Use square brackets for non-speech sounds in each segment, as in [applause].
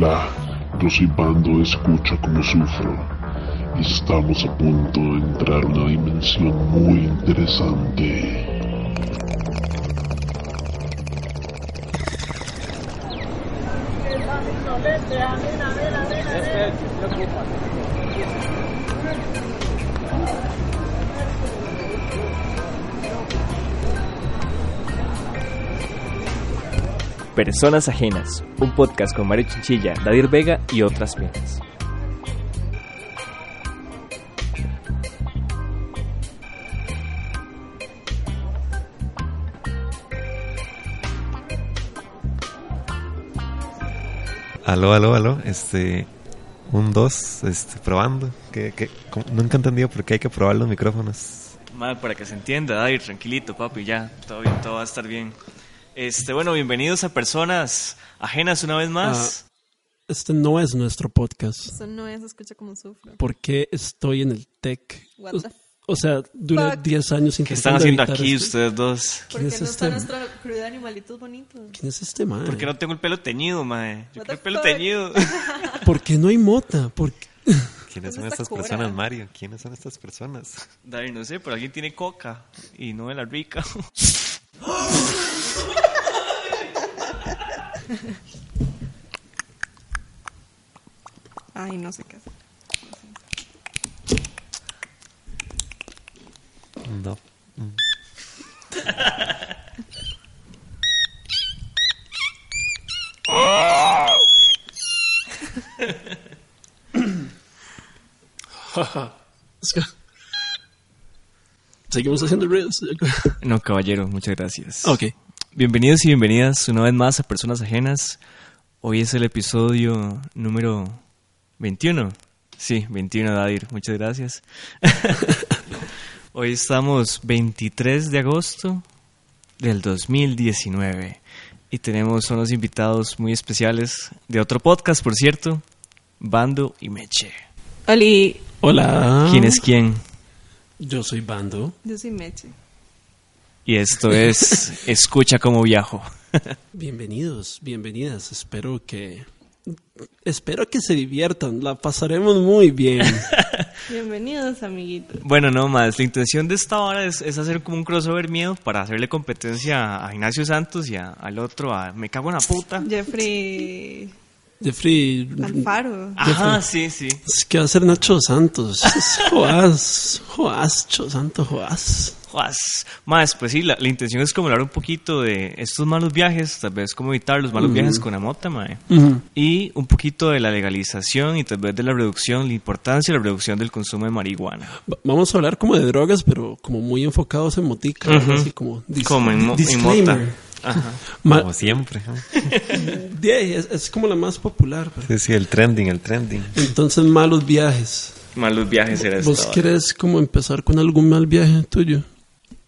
Hola, yo soy Bando Escucha como sufro estamos a punto de entrar a una dimensión muy interesante. Personas Ajenas, un podcast con Mario Chinchilla, Dadir Vega y otras penas. Aló, aló, aló, este, un dos, este, probando, que, nunca he entendido por qué hay que probar los micrófonos. Madre, para que se entienda, Dadir, tranquilito, papi, ya, todo bien, todo va a estar bien. Este, bueno, bienvenidos a Personas Ajenas una vez más. Este no es nuestro podcast. Eso no es escucha como sufro. ¿Por qué estoy en el tech? What O, the o sea, duré fuck? 10 años ¿Qué están haciendo aquí esto. ustedes dos? ¿Por ¿Quién qué es no este? está nuestra crew de animalitos bonitos? ¿Quién es este man? ¿Por qué no tengo el pelo teñido, mae? Yo quiero el pelo teñido. [laughs] ¿Por qué no hay mota? ¿Por qué? [laughs] ¿Quiénes son ¿Dónde está estas personas, Mario? ¿Quiénes son estas personas? Dadir, no sé, pero alguien tiene coca y no de la rica. [laughs] [laughs] Ay, no sé qué hacer. No. Que- Seguimos haciendo reels. No, caballero, muchas gracias. ok. Bienvenidos y bienvenidas una vez más a Personas Ajenas. Hoy es el episodio número 21. Sí, 21, Dadir. Muchas gracias. [laughs] Hoy estamos 23 de agosto del 2019 y tenemos unos invitados muy especiales de otro podcast, por cierto, Bando y Meche. Oli, Hola. ¿Quién es quién? Yo soy Bando. yo soy Meche. Y esto es Escucha como viajo. Bienvenidos, bienvenidas. Espero que... Espero que se diviertan. La pasaremos muy bien. [laughs] Bienvenidos, amiguitos. Bueno, no más. La intención de esta hora es, es hacer como un crossover mío para hacerle competencia a Ignacio Santos y a- al otro a Me cago en la puta. Jeffrey Jeffrey... Alfaro. Ajá, sí, sí. Es que va a ser Nacho Santos. Es Joás. Joás, Cho Santos, Joás. Joas. Más, pues sí, la, la intención es como hablar un poquito de estos malos viajes, tal vez cómo evitar los malos viajes con la mota, mae. Y un poquito de la legalización y tal vez de la reducción, la importancia de la reducción del consumo de marihuana. Va- Vamos a hablar como de drogas, pero como muy enfocados en motica. Ujú. Así como, Como en, mo- en mota. Ajá. Ma- Como siempre. [laughs] es, es como la más popular. pero- Sí, sí, el trending, el trending. Entonces, malos viajes. Malos viajes era esto. ¿Vos querés como empezar con algún mal viaje tuyo?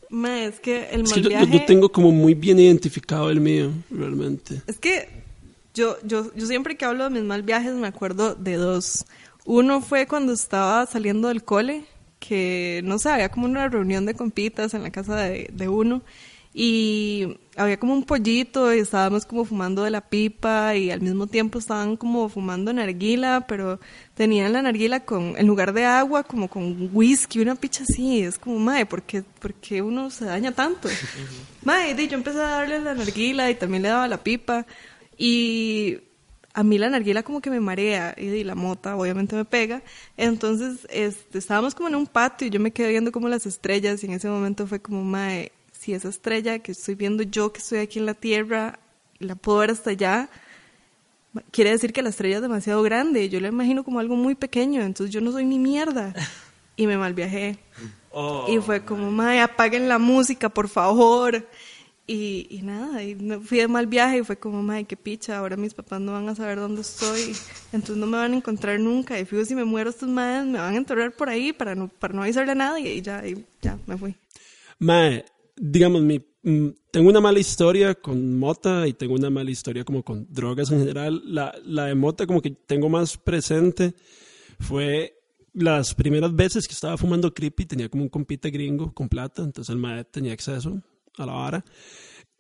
Ma, es que el Es mal que yo, yo- viaje... yo tengo como muy bien identificado el mío, realmente. Es que yo, yo, yo siempre que hablo de mis mal viajes me acuerdo de dos. Uno fue cuando estaba saliendo del cole, que no sé, había como una reunión de compitas en la casa de, de uno y había como un pollito y estábamos como fumando de la pipa y al mismo tiempo estaban como fumando narguila, pero tenían la narguila con, en lugar de agua, como con whisky, una picha así. Es como, mae, ¿por qué, por qué uno se daña tanto? [laughs] Mae, yo empecé a darle la narguila y también le daba la pipa y a mí la narguila como que me marea y, la mota obviamente me pega. Entonces este, estábamos como en un patio y yo me quedé viendo como las estrellas y en ese momento fue como, mae, si esa estrella que estoy viendo yo, que estoy aquí en la Tierra, la puedo ver hasta allá, quiere decir que la estrella es demasiado grande. Yo la imagino como algo muy pequeño, entonces yo no soy ni mierda. Y me malviajé. Y fue como, mae, apaguen la música, por favor. Y, y nada, y me fui de mal viaje y fue como, mae, qué picha, ahora mis papás no van a saber dónde estoy, entonces no me van a encontrar nunca. Y fijo, si me muero estos madres, me van a enterrar por ahí para no, para no avisarle a nadie. Y ya, y ya, me fui. Mae, digamos, mi, mm, tengo una mala historia con mota y tengo una mala historia como con drogas en general. La, la de mota como que tengo más presente fue las primeras veces que estaba fumando creepy, tenía como un compita gringo con plata, entonces el mae tenía acceso a la vara.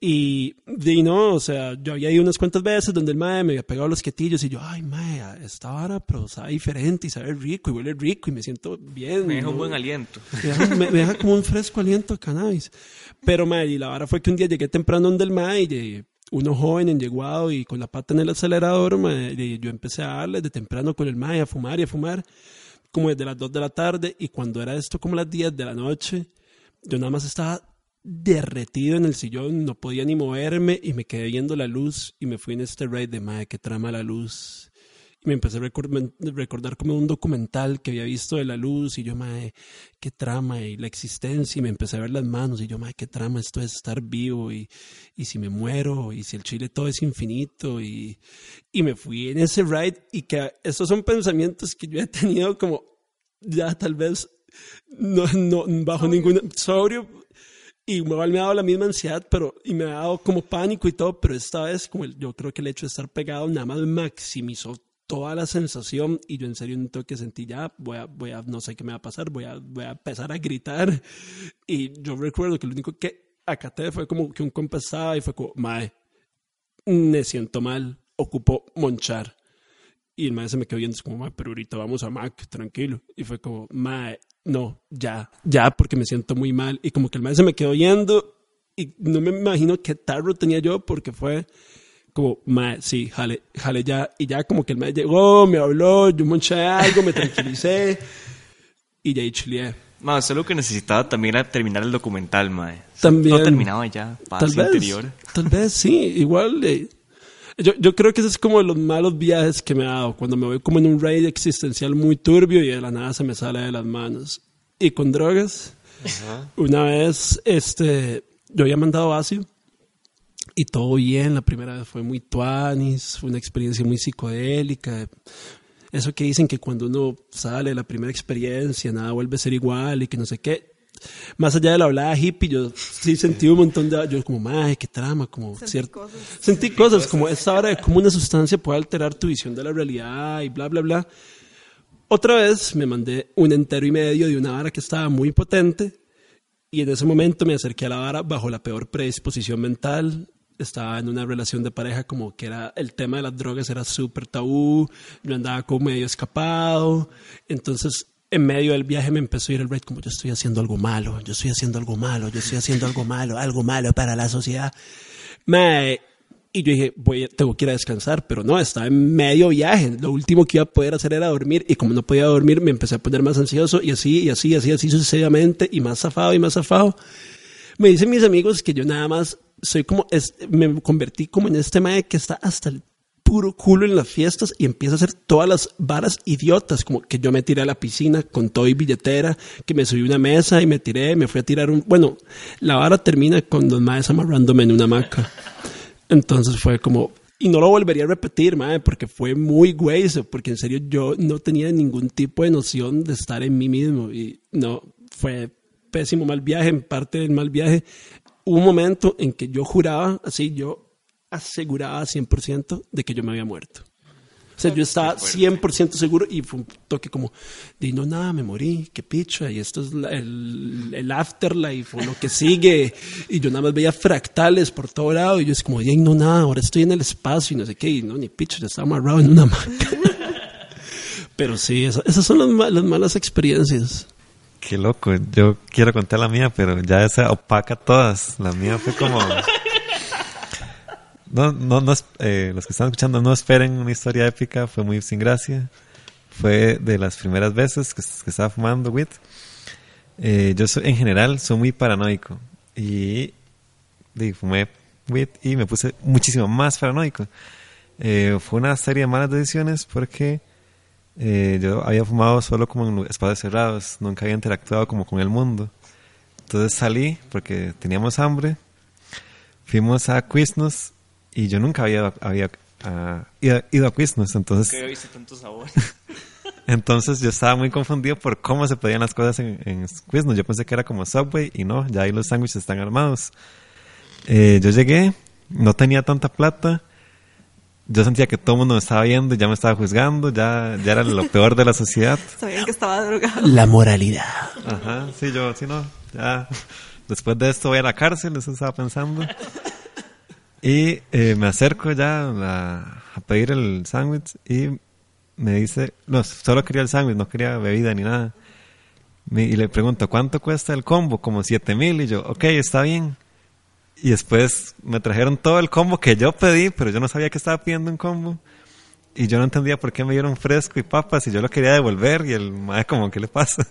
Y, y no, o sea, yo había ido unas cuantas veces donde el mae me había pegado los quietillos y yo, ay, mae, esta vara, pero sabe diferente y sabe rico y huele rico y me siento bien. Me deja ¿no? un buen aliento. Me deja, me- me deja como un fresco aliento a cannabis. Pero, mae, y la vara fue que un día llegué temprano donde el mae y uno joven, enyeguado y con la pata en el acelerador, mae, y yo empecé a darle de temprano con el mae a fumar y a fumar, como desde las 2 de la tarde, y cuando era esto como las 10 de la noche, yo nada más estaba derretido en el sillón, no podía ni moverme y me quedé viendo la luz y me fui en este raid de madre que trama la luz. Y me empecé a recor- recordar como un documental que había visto de la luz y yo, madre, qué trama y la existencia y me empecé a ver las manos y yo, madre, qué trama esto es estar vivo y, y si me muero y si el chile todo es infinito y, y me fui en ese ride y que estos son pensamientos que yo he tenido como ya tal vez no, no bajo ningún sobrio y igual me ha dado la misma ansiedad, pero y me ha dado como pánico y todo, pero esta vez como el- yo creo que el hecho de estar pegado nada más maximizó toda la sensación y yo en serio un toque sentí ya voy a, voy a no sé qué me va a pasar, voy a, voy a empezar a gritar y yo recuerdo que lo único que acaté fue como que un compa estaba y fue como, mae, me siento mal, ocupo monchar. Y el mae se me quedó viendo, es como, mae, pero ahorita vamos a Mac, tranquilo. Y fue como, mae, no, ya, ya, porque me siento muy mal. Y como que el mae se me quedó viendo y no me imagino qué tarro tenía yo porque fue como, mae, sí, jale, jale ya. Y ya como que el mae llegó, me habló, yo monché algo, me tranquilicé [laughs] y ya ahí chileé. Ma, usted lo que necesitaba también era terminar el documental, mae. También. No terminaba ya, paz Tal vez, tal vez sí, igual. eh, yo, yo creo que ese es como de los malos viajes que me ha dado, cuando me voy como en un raid existencial muy turbio y de la nada se me sale de las manos. Y con drogas, una vez este, yo había mandado ácido y todo bien, la primera vez fue muy tuanis, fue una experiencia muy psicodélica. Eso que dicen que cuando uno sale de la primera experiencia, nada vuelve a ser igual y que no sé qué. Más allá de la hablada hippie, yo sí sentí un montón de... Yo como, madre, qué trama, como Sentí cierto... cosas. Sentí cosas, como esta hora de cómo una sustancia puede alterar tu visión de la realidad y bla, bla, bla. Otra vez me mandé un entero y medio de una vara que estaba muy potente y en ese momento me acerqué a la vara bajo la peor predisposición mental. Estaba en una relación de pareja como que era el tema de las drogas era súper tabú. Yo andaba como medio escapado. Entonces, en medio del viaje me empezó a ir el raid como yo estoy haciendo algo malo, yo estoy haciendo algo malo, yo estoy haciendo algo malo, algo malo para la sociedad. Me, y yo dije, voy, tengo que ir a descansar, pero no, estaba en medio viaje. Lo último que iba a poder hacer era dormir y como no podía dormir me empecé a poner más ansioso y así, y así, y así, así sucesivamente y más zafado y más zafado. Me dicen mis amigos que yo nada más soy como, es- me convertí como en este mae que está hasta el puro culo en las fiestas y empieza a hacer todas las varas idiotas, como que yo me tiré a la piscina con todo y billetera, que me subí a una mesa y me tiré, me fui a tirar un... Bueno, la vara termina con los maes amarrándome en una hamaca. Entonces fue como... Y no lo volvería a repetir, mae, porque fue muy güey, eso, porque en serio yo no tenía ningún tipo de noción de estar en mí mismo. Y no, fue pésimo mal viaje, en parte del mal viaje. Un momento en que yo juraba, así, yo aseguraba 100% de que yo me había muerto. O sea, yo estaba 100% seguro y fue un toque como, di no nada, me morí, qué picha, y esto es la- el, el afterlife o lo que sigue. Y yo nada más veía fractales por todo lado y yo es como, di no nada, ahora estoy en el espacio y no sé qué, y no, ni picha, ya estaba amarrado en una hamaca. [laughs] Pero sí, esa- esas son las, las malas experiencias. Qué loco. Yo quiero contar la mía, pero ya esa opaca todas. La mía fue como. [laughs] No, no, no, eh, los que están escuchando no esperen una historia épica. Fue muy sin gracia. Fue de las primeras veces que, que estaba fumando weed. Eh, yo soy, en general soy muy paranoico. Y, di, fumé weed y me puse muchísimo más paranoico. Eh, fue una serie de malas decisiones porque eh, yo había fumado solo como en espacios cerrados, nunca había interactuado como con el mundo. Entonces salí porque teníamos hambre, fuimos a Quiznos y yo nunca había, había ido, ido a Quiznos, entonces, Que había visto tanto sabor. [laughs] entonces yo estaba muy confundido por cómo se pedían las cosas en, en Quiznos. Yo pensé que era como Subway y no, ya ahí los sándwiches están armados. Eh, yo llegué, no tenía tanta plata. Yo sentía que todo el mundo me estaba viendo, ya me estaba juzgando, ya, ya era lo peor de la sociedad. [laughs] Sabían que estaba drogado. La moralidad. Ajá, sí, yo, sí, no, ya. Después de esto voy a la cárcel, eso estaba pensando. [laughs] Y eh, me acerco ya a, pedir el sándwich y me dice, no, solo quería el sándwich, no quería bebida ni nada. Y le pregunto, ¿cuánto cuesta el combo? Como siete mil. Y yo, ok, está bien. Y después me trajeron todo el combo que yo pedí, pero yo no sabía que estaba pidiendo un combo. Y yo no entendía por qué me dieron fresco y papas y yo lo quería devolver y el madre como, ¿qué le pasa?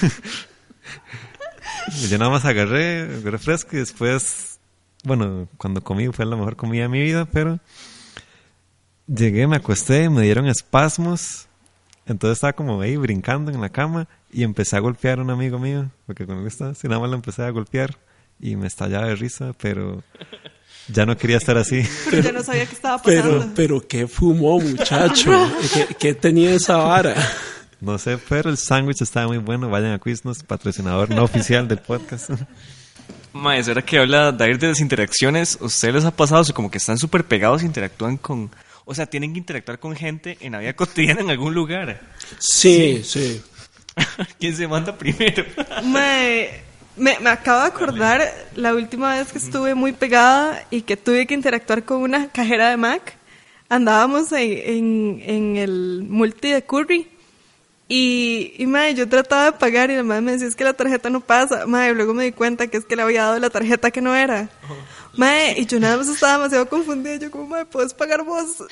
[laughs] y yo nada más agarré, agarré fresco y después, bueno, cuando comí fue la mejor comida de mi vida, pero llegué, me acosté, me dieron espasmos. Entonces estaba como ahí brincando en la cama y empecé a golpear a un amigo mío, porque me gusta, así nada más lo empecé a golpear y me estallaba de risa, pero ya no quería estar así. [laughs] Pero yo no sabía qué estaba pasando. Pero, pero qué fumó, muchacho. [laughs] ¿Qué, qué tenía esa vara? No sé, pero el sándwich estaba muy bueno. Vayan a Quiznos, patrocinador no oficial del podcast. [laughs] Mae, ahora que habla Dair de las interacciones, ¿ustedes les ha pasado o sea, como que están súper pegados e interactúan con... O sea, tienen que interactuar con gente en la vida [laughs] cotidiana en algún lugar. Sí, sí. [laughs] ¿Quién se manda primero? [laughs] Mae, me, me acabo de acordar la última vez que estuve muy pegada y que tuve que interactuar con una cajera de Mac. Andábamos en, en, en el multi de Curry y, y mae, yo trataba de pagar y la madre me decía es que la tarjeta no pasa. Mae, luego me di cuenta que es que le había dado la tarjeta que no era. Mae, y yo nada más estaba demasiado confundida. Yo como, mae, ¿puedes pagar vos?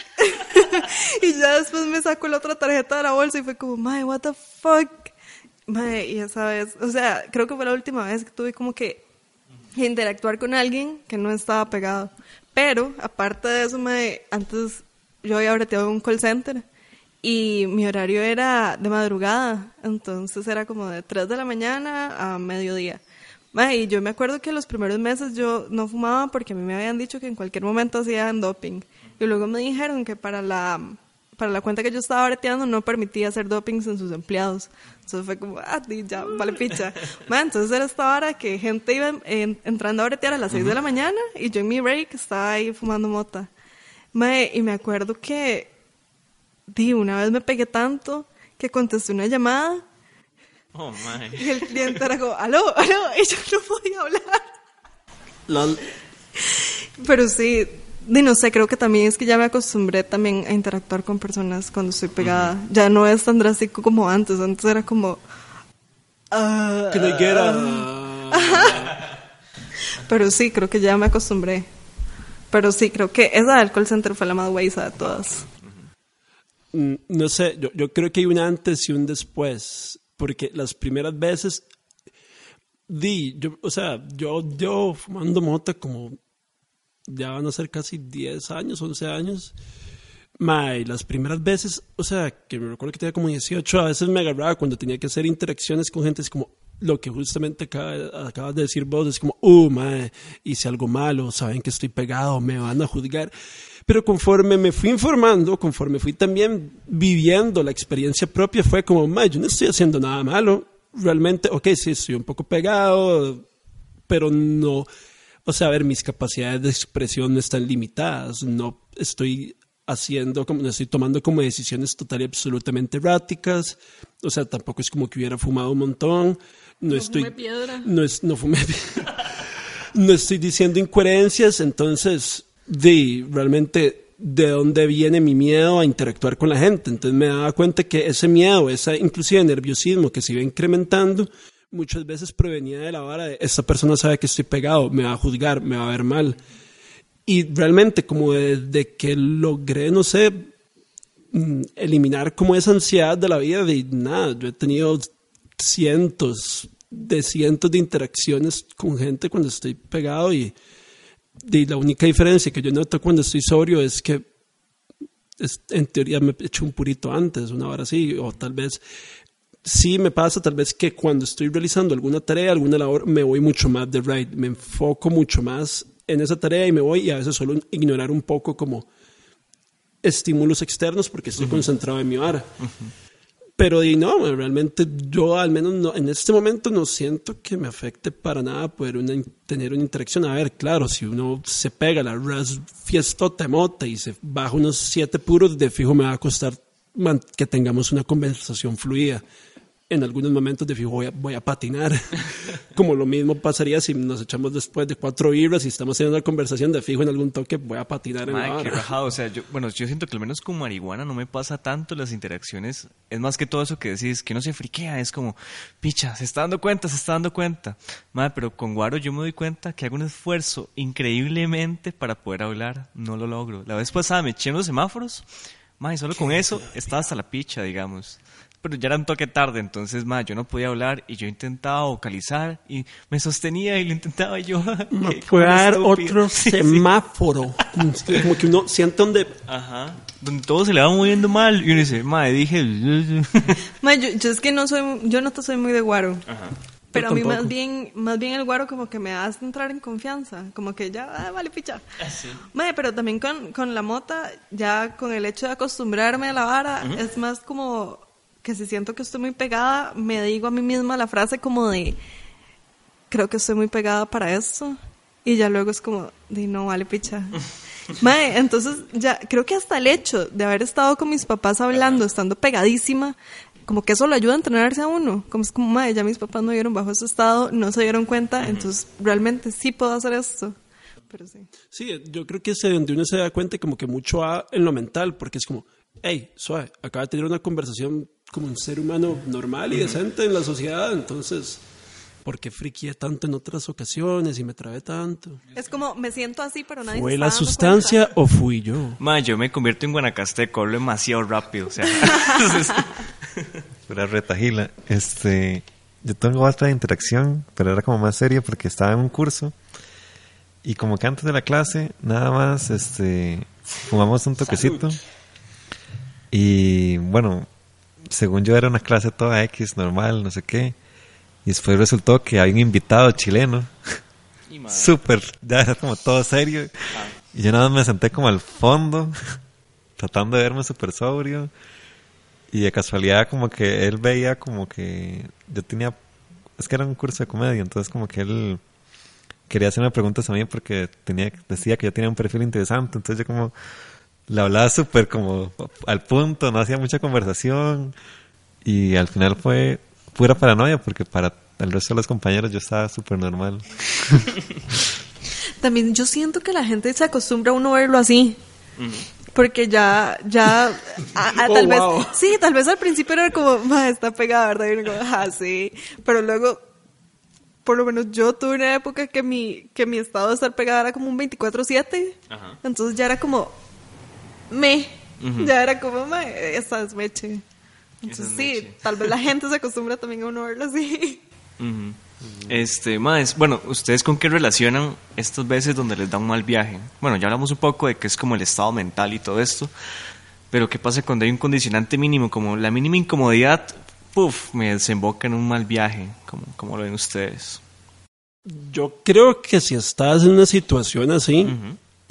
[laughs] y ya después me saco la otra tarjeta de la bolsa y fue como, mae, what the fuck? Mae, y esa vez, o sea, creo que fue la última vez que tuve como que interactuar con alguien que no estaba pegado. Pero, aparte de eso, mae, antes yo había breteado un call center y mi horario era de madrugada, entonces era como de 3 de la mañana a mediodía. Y yo me acuerdo que los primeros meses yo no fumaba porque a mí me habían dicho que en cualquier momento hacían doping. Y luego me dijeron que para la, para la cuenta que yo estaba breteando no permitía hacer dopings en sus empleados. Entonces fue como, ah, ya, vale picha. Mae, entonces era esta hora que gente iba en- entrando a bretear a las 6 de la mañana y yo en mi break estaba ahí fumando mota. Y me acuerdo que, di, una vez me pegué tanto que contesté una llamada Oh, mae. y el cliente era como, aló, aló, y yo no podía hablar. Lol. Pero sí, di, no sé, creo que también es que ya me acostumbré también a interactuar con personas cuando estoy pegada. Ya no es tan drástico como antes, antes era como... ah, Can I get a- pero sí, creo que ya me acostumbré. Pero sí, creo que esa del call center fue la más guaysa de todas. Mm, No sé, yo, yo creo que hay un antes y un después, porque las primeras veces, di, yo, o sea, yo, yo fumando mota como, ya van a ser casi 10 años, 11 años, Mae, las primeras veces, o sea, que me recuerdo que tenía como 18, a veces me agarraba cuando tenía que hacer interacciones con gente, es como lo que justamente acaba- acabas de decir vos, es como, uh, mae, hice algo malo, saben que estoy pegado, me van a juzgar. Pero conforme me fui informando, conforme fui también viviendo la experiencia propia, fue como, mae, yo no estoy haciendo nada malo, realmente, ok, sí, estoy un poco pegado, pero no, o sea, a ver, mis capacidades de expresión no están limitadas, no estoy haciendo, como, no estoy tomando como decisiones total y absolutamente erráticas, o sea, tampoco es como que hubiera fumado un montón, no, estoy, fumé piedra. no es, no fumé, [laughs] no estoy diciendo incoherencias, entonces, de, realmente, ¿de dónde viene mi miedo a interactuar con la gente? Entonces me daba cuenta que ese miedo, ese inclusive nerviosismo que se iba incrementando, muchas veces provenía de la vara de, esta persona sabe que estoy pegado, me va a juzgar, me va a ver mal. Y realmente como desde que logré, no sé, mm, eliminar como esa ansiedad de la vida, de nada, yo he tenido cientos de cientos de interacciones con gente cuando estoy pegado y, y la única diferencia que yo noto cuando estoy sobrio es que es- en teoría me he hecho un purito antes, una hora así, o tal vez sí me pasa tal vez que cuando estoy realizando alguna tarea, alguna labor, me voy mucho más de right, me enfoco mucho más en esa tarea y me voy y a veces solo ignorar un poco como estímulos externos porque estoy concentrado en mi vara. Pero di no, realmente yo al menos no- en este momento no siento que me afecte para nada poder una, tener una interacción. A ver, claro, si uno se pega la ras fiestota mota y se baja unos siete puros, de fijo me va a costar que tengamos una conversación fluida. En algunos momentos de fijo voy a, voy a patinar. [laughs] Como lo mismo pasaría si nos echamos después de cuatro vibras y estamos teniendo una conversación de fijo en algún toque, voy a patinar en la Mae, qué rajado. O sea, yo, bueno, yo siento que al menos con marihuana no me pasa tanto las interacciones. Es más que todo eso que decís, que no se friquea. Es como, picha, se está dando cuenta, se está dando cuenta. Mae, pero con guaro yo me doy cuenta que hago un esfuerzo increíblemente para poder hablar. No lo logro. La vez pasada me eché en los semáforos. Mae, solo con eso estaba hasta la picha, digamos. Pero ya era un toque tarde, entonces, mae, yo no podía hablar y yo intentaba vocalizar y me sostenía y lo intentaba y yo. Me como puede estúpido. otro [laughs] Sí, sí. semáforo. Como que uno siente donde Ajá. Donde todo se le va moviendo mal. Y uno dice, madre, dije. [laughs] Ma, yo, yo es que no soy, yo no te soy muy de guaro. Ajá. Pero a mí más bien, más bien el guaro como que me hace entrar en confianza, como que ya, ah, vale, picha. Así. Mae, pero también con, con la mota, ya con el hecho de acostumbrarme a la vara, es más como que si siento que estoy muy pegada, me digo a mí misma la frase como de, creo que estoy muy pegada para esto. Y ya luego es como, de no, vale, picha. [laughs] Mae, entonces ya, creo que hasta el hecho de haber estado con mis papás hablando, estando pegadísima, como que eso lo ayuda a entrenarse a uno. Como es como, mae, ya mis papás no vieron bajo ese estado, no se dieron cuenta, entonces realmente sí puedo hacer esto. Pero sí. Sí, yo creo que es donde uno se da cuenta como que mucho va en lo mental, porque es como, hey, suave, acaba de tener una conversación como un ser humano normal y decente en la sociedad, entonces, ¿por qué friqué tanto en otras ocasiones y me trabé tanto? Es como, me siento así, pero nadie ¿Fue la sustancia o fui yo? Ma, yo me convierto en guanacasteco, hablo demasiado rápido. O sea, [laughs] entonces, Pura retajila. Este, yo tengo otra interacción, pero era como más seria porque estaba en un curso y como que antes de la clase nada más este fumamos un toquecito y bueno, según yo era una clase toda X normal, no sé qué. Y después resultó que hay un invitado chileno, súper, ya era como todo serio. Y yo nada más me senté como al fondo, [laughs] tratando de verme súper sobrio. Y de casualidad como que él veía como que yo tenía, es que era un curso de comedia, entonces como que él quería hacerme preguntas a mí porque tenía, decía que yo tenía un perfil interesante, entonces yo como le hablaba súper como al punto, no hacía mucha conversación y al final fue pura paranoia porque para el resto de los compañeros yo estaba súper normal. [laughs] También yo siento que la gente se acostumbra a uno verlo así. Porque ya, ya, a- a- [laughs] Oh, tal vez, wow. sí, tal vez al principio era como, "Ma, está pegada, ¿verdad? Y uno como, ah, sí. Pero luego, por lo menos yo tuve una época que mi, que mi estado de estar pegada era como un 24-7. Ajá. Entonces ya era como, me. Ya era como, ma, esta es meche. Entonces es sí, meche. tal vez la [laughs] gente se acostumbra también a uno verlo así. Este, más, bueno, ¿ustedes con qué relacionan estas veces donde les da un mal viaje? Bueno, ya hablamos un poco de que es como el estado mental y todo esto, pero ¿qué pasa cuando hay un condicionante mínimo? Como la mínima incomodidad, puff, me desemboca en un mal viaje, como, como lo ven ustedes. Yo creo que si estás en una situación así,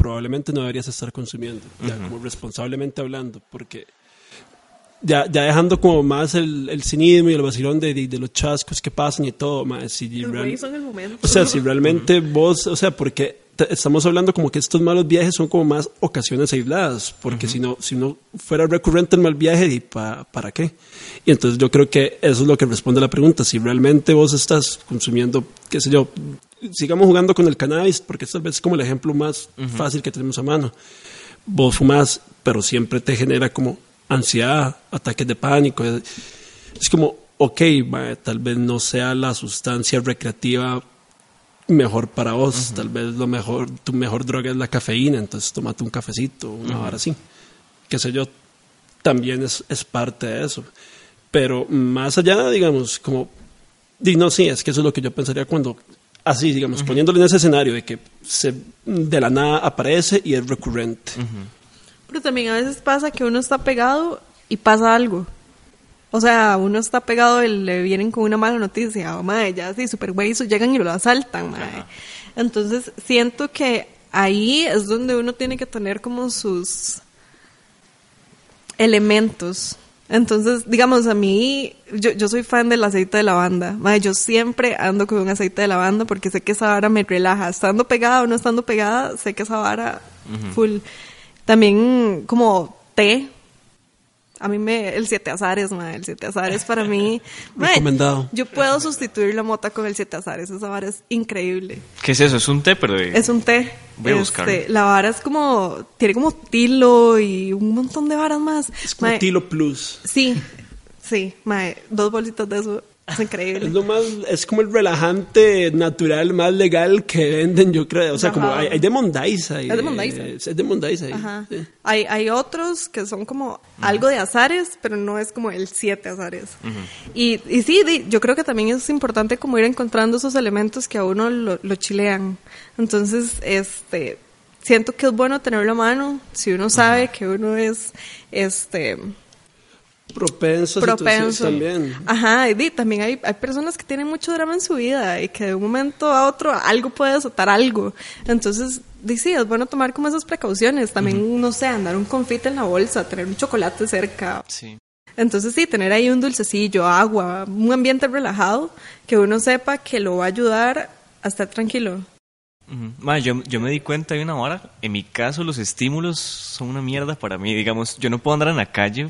probablemente no deberías estar consumiendo, ya como responsablemente hablando, porque ya, ya dejando como más el, el cinismo y el vacilón de, de, de los chascos que pasan y todo, más si Los real- son el momento. o sea, si realmente vos, o sea, porque estamos hablando como que estos malos viajes son como más ocasiones aisladas, porque si no si no fuera recurrente el mal viaje, ¿y pa- para qué? Y entonces yo creo que eso es lo que responde a la pregunta, si realmente vos estás consumiendo, qué sé yo, sigamos jugando con el cannabis, porque tal vez es como el ejemplo más fácil que tenemos a mano. Vos fumas, pero siempre te genera como ansiedad, ataques de pánico. Es como, ok, ma, tal vez no sea la sustancia recreativa mejor para vos. Tal vez lo mejor, tu mejor droga es la cafeína, entonces tomate un cafecito, una hora así. Qué sé yo, también es, es parte de eso. Pero más allá, digamos, como, no, sí, es que eso es lo que yo pensaría cuando, así, digamos, poniéndolo en ese escenario de que se, de la nada aparece y es recurrente. Pero también a veces pasa que uno está pegado y pasa algo. O sea, uno está pegado y le vienen con una mala noticia. O, madre, ya así, super güey, llegan y lo asaltan, madre. Entonces, siento que ahí es donde uno tiene que tener como sus elementos. Entonces, digamos, a mí, yo, yo soy fan del aceite de lavanda. Madre, yo siempre ando con un aceite de lavanda porque sé que esa vara me relaja. Estando pegada o no estando pegada, sé que esa vara full. También como té. A mí me, el siete azares, mae, el siete azares para mí, [laughs] Recomendado. yo puedo sustituir la mota con el siete azares, esa vara es increíble. ¿Qué es eso? Es un té, pero de... Es un té. Este, Voy a buscarlo. la vara es como, tiene como tilo y un montón de varas más. Es como Tilo Plus. Sí, sí, mae, dos bolsitas de eso, es Es increíble. lo más, es como el relajante natural más legal que venden, yo creo. O sea, como hay, hay de Mondaisa. y- Es de Mondaisa. Es de y- Ajá. sí. Hay, hay otros que son como algo de azares, pero no es como el siete azares. y, y sí, yo creo que también es importante como ir encontrando esos elementos que a uno lo, lo chilean. Entonces, este, siento que es bueno tenerlo a mano si uno sabe que uno es, este, Propenso a situaciones propenso. también. Ajá, y di, también hay, hay personas que tienen mucho drama en su vida y que de un momento a otro algo puede desatar algo. Entonces, di, sí, es bueno tomar como esas precauciones. También, no sé, andar un confite en la bolsa, tener un chocolate cerca. Sí. Entonces, sí, tener ahí un dulcecillo, agua, un ambiente relajado, que uno sepa que lo va a ayudar a estar tranquilo. Yo, yo me di cuenta de una hora, en mi caso los estímulos son una mierda para mí, digamos, yo no puedo andar en la calle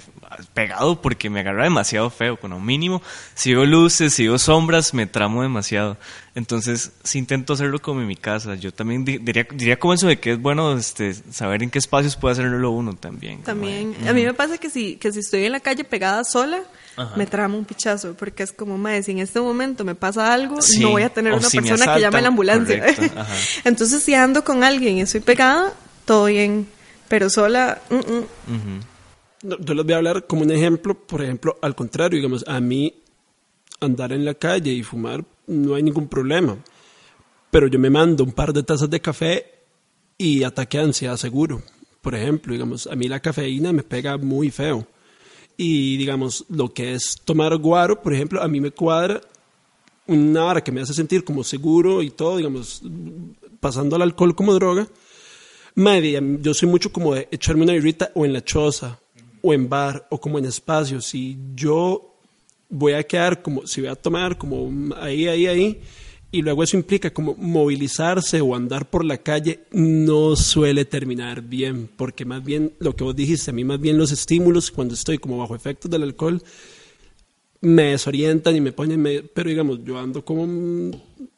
pegado porque me agarra demasiado feo, con lo mínimo, si veo luces, si veo sombras, me tramo demasiado, entonces sí intento hacerlo como en mi casa, yo también di- diría, diría como eso de que es bueno este, saber en qué espacios puede hacerlo uno también. como También, a mí me pasa que si, que si estoy en la calle pegada sola, me tramo un pichazo, porque es como, madre, si en este momento me pasa algo, Sí, no voy a tener o una si me persona que llame a la ambulancia. [laughs] Entonces, si ando con alguien y estoy pegada, todo bien, pero sola, mm, mm. No, Yo les voy a hablar como un ejemplo, por ejemplo, al contrario, digamos, a mí andar en la calle y fumar no hay ningún problema. Pero yo me mando un par de tazas de café y ataque de ansiedad seguro. Por ejemplo, digamos, a mí la cafeína me pega muy feo. Y digamos, lo que es tomar guaro, por ejemplo, a mí me cuadra una hora que me hace sentir como seguro y todo, digamos, pasando al alcohol como droga. Media, yo soy mucho como de echarme una birrita o en la choza, o en bar, o como en espacios. Si yo voy a quedar como, si voy a tomar como ahí, ahí, ahí, y luego eso implica como movilizarse o andar por la calle, no suele terminar bien, porque más bien lo que vos dijiste, a mí más bien los estímulos cuando estoy como bajo efectos del alcohol, me desorientan y me ponen, medio- pero digamos, yo ando como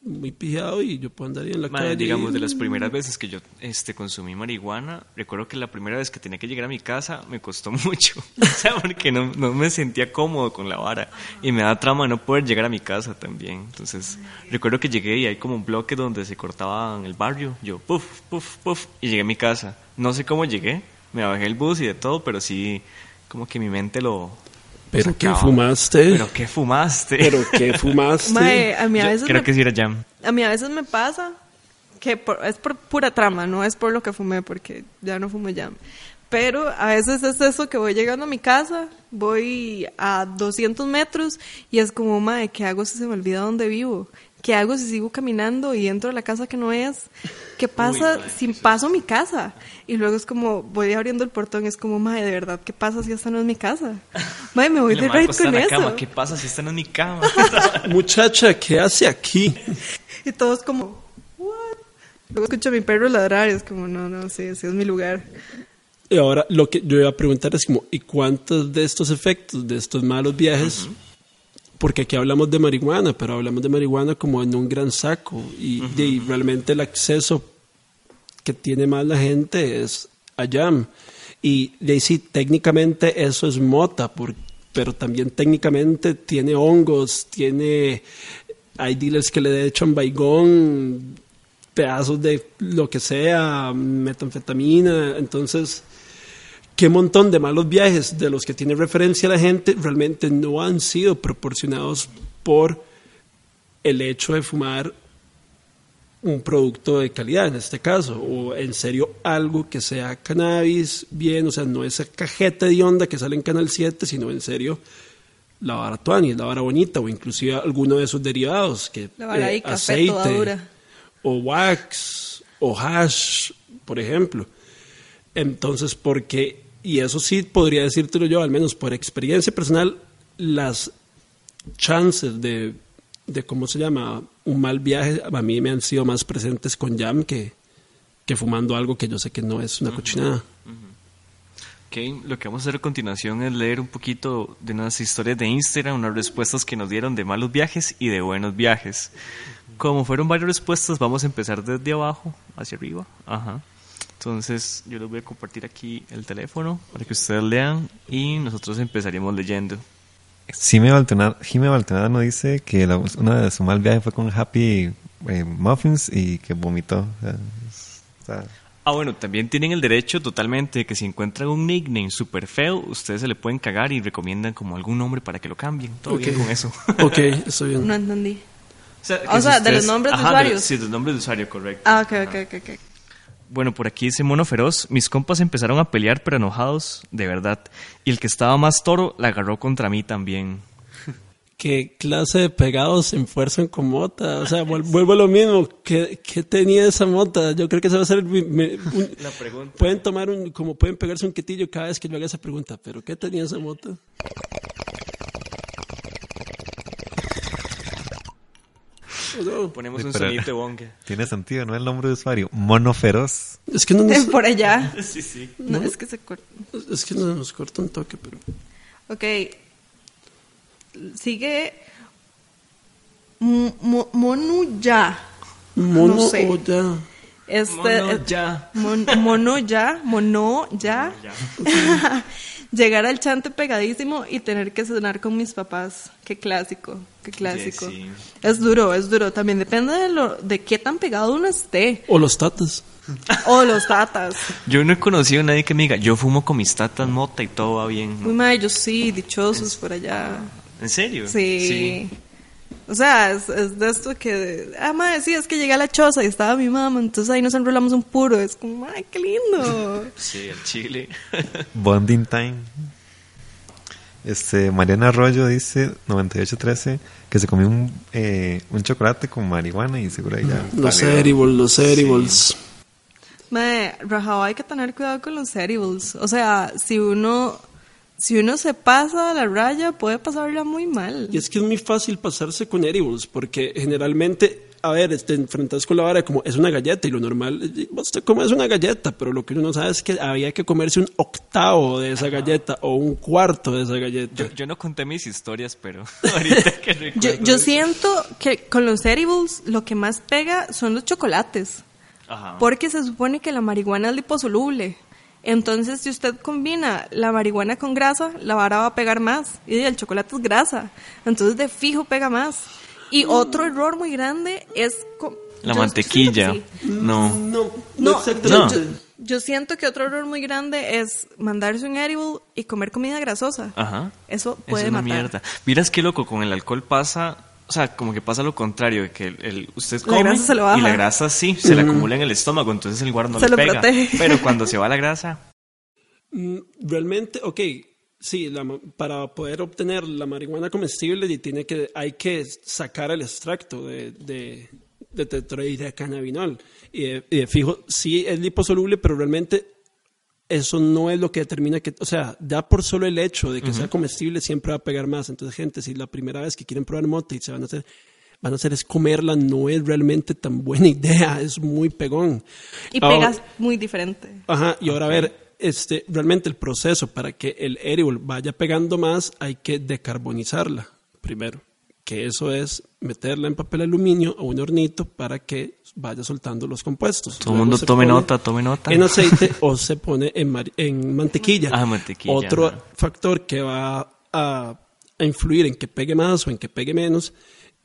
muy pijado y yo puedo andar ahí en la Ma, calle. digamos, de las primeras veces que yo este, consumí marihuana, recuerdo que la primera vez que tenía que llegar a mi casa me costó [laughs] mucho. o sea, porque no, no me sentía cómodo con la vara. Y me da trama no poder llegar a mi casa también. Entonces, recuerdo que llegué y hay como un bloque donde se cortaba en el barrio. Yo, puff, puff, puff, y llegué a mi casa. No sé cómo llegué, me bajé el bus y de todo, pero sí, como que mi mente lo... Pero sacaba. fumaste. Pero qué fumaste. Pero que fumaste. [laughs] Mae, a mí a Yo veces creo me- que sí era jam. A mí a veces me pasa que por- es por pura trama, no es por lo que fumé, porque ya no fumo ya. Pero a veces es eso que voy llegando a mi casa, voy a 200 metros y es como, madre, ¿qué hago si se me olvida dónde vivo? ¿Qué hago si sigo caminando y entro a la casa que no es? ¿Qué pasa si paso mi casa? Y luego es como, voy abriendo el portón, es como, madre, de verdad, ¿qué pasa si esta no es mi casa? [laughs] Madre, me voy de raid con eso. cama. ¿Qué pasa si esta no es mi cama? [laughs] [laughs] Muchacha, ¿qué hace aquí? Y todos como, ¿what? Luego escucho a mi perro ladrar y es como, no, no, sí, sí es mi lugar. Y ahora lo que yo iba a preguntar es como, ¿y cuántos de estos efectos, de estos malos viajes? Porque aquí hablamos de marihuana, pero hablamos de marihuana como en un gran saco. Y, y realmente el acceso que tiene más la gente es a jam. Y de ahí sí, técnicamente eso es mota, por- pero también técnicamente tiene hongos, tiene... Hay dealers que le echan baigón, pedazos de lo que sea, metanfetamina, entonces qué montón de malos viajes de los que tiene referencia la gente realmente no han sido proporcionados por el hecho de fumar un producto de calidad en este caso, o en serio algo que sea cannabis, bien, o sea, no esa cajeta de onda que sale en Canal 7, sino en serio la vara tuani, la vara bonita, o inclusive alguno de esos derivados, que La vara eh, dura. o wax, o hash, por ejemplo. Entonces, porque, y eso sí podría decírtelo yo, al menos por experiencia personal, las chances de, de ¿cómo se llama? Un mal viaje, a mí me han sido más presentes con jam que, que fumando algo que yo sé que no es una cochinada. Ok, lo que vamos a hacer a continuación es leer un poquito de unas historias de Instagram, unas respuestas que nos dieron de malos viajes y de buenos viajes. Como fueron varias respuestas, vamos a empezar desde abajo hacia arriba. Ajá. Entonces yo les voy a compartir aquí el teléfono para que ustedes lean y nosotros empezaríamos leyendo. Jime Baltonado nos dice que la- una de su mal viaje fue con Happy eh, Muffins y que vomitó. O sea, es- o sea, Ah, bueno, también tienen el derecho totalmente de que si encuentran un nickname súper feo, ustedes se le pueden cagar y recomiendan como algún nombre para que lo cambien. Todo bien Ok. con eso. [laughs] Ok, estoy bien. No entendí. O sea, O sea, si de los nombres de Ajá, usuarios. sí, de los nombres de usuario, correcto. Ah, ok, ok, ok, ok. Bueno, por aquí dice Mono Feroz, mis compas empezaron a pelear pero enojados, de verdad. Y el que estaba más toro la agarró contra mí también. [laughs] ¿Qué clase de pegados se enfuerzan con mota? O sea, vuel- vuelvo a lo mismo. ¿Qué, qué tenía esa mota? Yo creo que esa va a ser mi- mi- un- [laughs] La pregunta. Pueden tomar un, como pueden pegarse un quitillo cada vez que yo haga esa pregunta, pero ¿qué tenía esa mota? ¿O no? Ponemos Sí, un pero- sonido de bonga. [laughs] tiene sentido, ¿no? El nombre de usuario. Mono Feroz. Es que no nos, [laughs] Por allá. Sí, sí. No, es que se corta. es que no nos corta un toque, pero... Ok. Sigue. Mo- mo- Monuya. Mono No sé. o ya. Este, Mono ya. mon- mono ya. Mono ya. [laughs] Llegar al chante pegadísimo y tener que cenar con mis papás. Qué clásico, qué clásico. sí. Es duro, es duro. También depende de, lo, de qué tan pegado uno esté. O los tatas. [laughs] O los tatas. Yo no he conocido a nadie que me diga, yo fumo con mis tatas mota y todo va bien. Muy mal, yo sí, dichosos por allá. ¿En serio? Sí. O sea, es, es de esto que, ah, madre, sí, es que llegué a la choza y estaba mi mamá, entonces ahí nos enrolamos un puro. Es como, ay, qué lindo. [laughs] Sí, el chile. [laughs] Bonding Time. Este, Mariana Arroyo dice, 9813, que se comió un, eh, un chocolate con marihuana y seguro ahí ya. Los edibles, los edibles. Madre, rajado, hay que tener cuidado con los edibles. O sea, si uno, si uno se pasa a la raya, puede pasarla muy mal. Y es que es muy fácil pasarse con edibles, porque generalmente, a ver, te enfrentas con la vara de como es una galleta y lo normal, vos te comes una galleta, pero lo que uno no sabe es que había que comerse un octavo de esa galleta o un cuarto de esa galleta. Yo, yo no conté mis historias, pero [laughs] ahorita que Yo, recuerdo yo siento que con los edibles lo que más pega son los chocolates. Ajá. Porque se supone que la marihuana es liposoluble. Entonces, si usted combina la marihuana con grasa, la vara va a pegar más. Y el chocolate es grasa. Entonces, de fijo pega más. Y otro error muy grande es... La yo mantequilla. sí. No. No, no, yo, siento que otro error muy grande es mandarse un edible y comer comida grasosa. Ajá. Eso Eso puede es una matar. mierda. Miras qué loco, con el alcohol pasa, o sea, como que pasa lo contrario, de que el, el- usted La come grasa se lo y baja. la grasa sí, se le acumula en el estómago, entonces el guardo no Se le lo pega. protege. Pero cuando se va la grasa, [laughs] Mm, Realmente, ok, sí, la ma- para poder obtener la marihuana comestible y tiene que, hay que sacar el extracto de, de, de tetrahidrocannabinol. Y de, y de fijo, sí es liposoluble, pero realmente eso no es lo que determina que, o sea, ya por solo el hecho de que sea comestible siempre va a pegar más. Entonces, gente, si la primera vez que quieren probar mota y se van a hacer, van a hacer es comerla, no es realmente tan buena [laughs] idea, es muy pegón. Y Ahora- pegas muy diferente. Ajá, y ahora a ver, este, realmente el proceso para que el edible vaya pegando más, hay que decarbonizarla primero. Que eso es meterla en papel aluminio o un hornito para que vaya soltando los compuestos. todo el mundo tome nota, tome nota. En aceite [laughs] o se pone en, en mantequilla. Ah, mantequilla, Otro factor que va a, a influir en que pegue más o en que pegue menos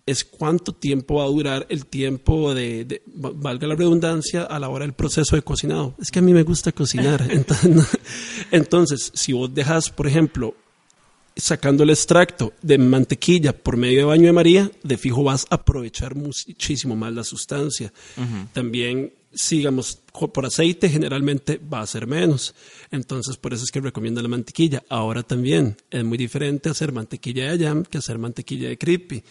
es cuánto tiempo va a durar el tiempo de, de- va- valga la redundancia, a la hora del proceso de cocinado. Es que a mí me gusta cocinar. [laughs] Entonces, entonces, si vos dejas, por ejemplo, sacando el extracto de mantequilla por medio de baño de María, de fijo vas a aprovechar muchísimo más la sustancia. También, sigamos, por aceite generalmente va a ser menos. Entonces, por eso es que recomiendo la mantequilla. Ahora también es muy diferente hacer mantequilla de jam que hacer mantequilla de creepy.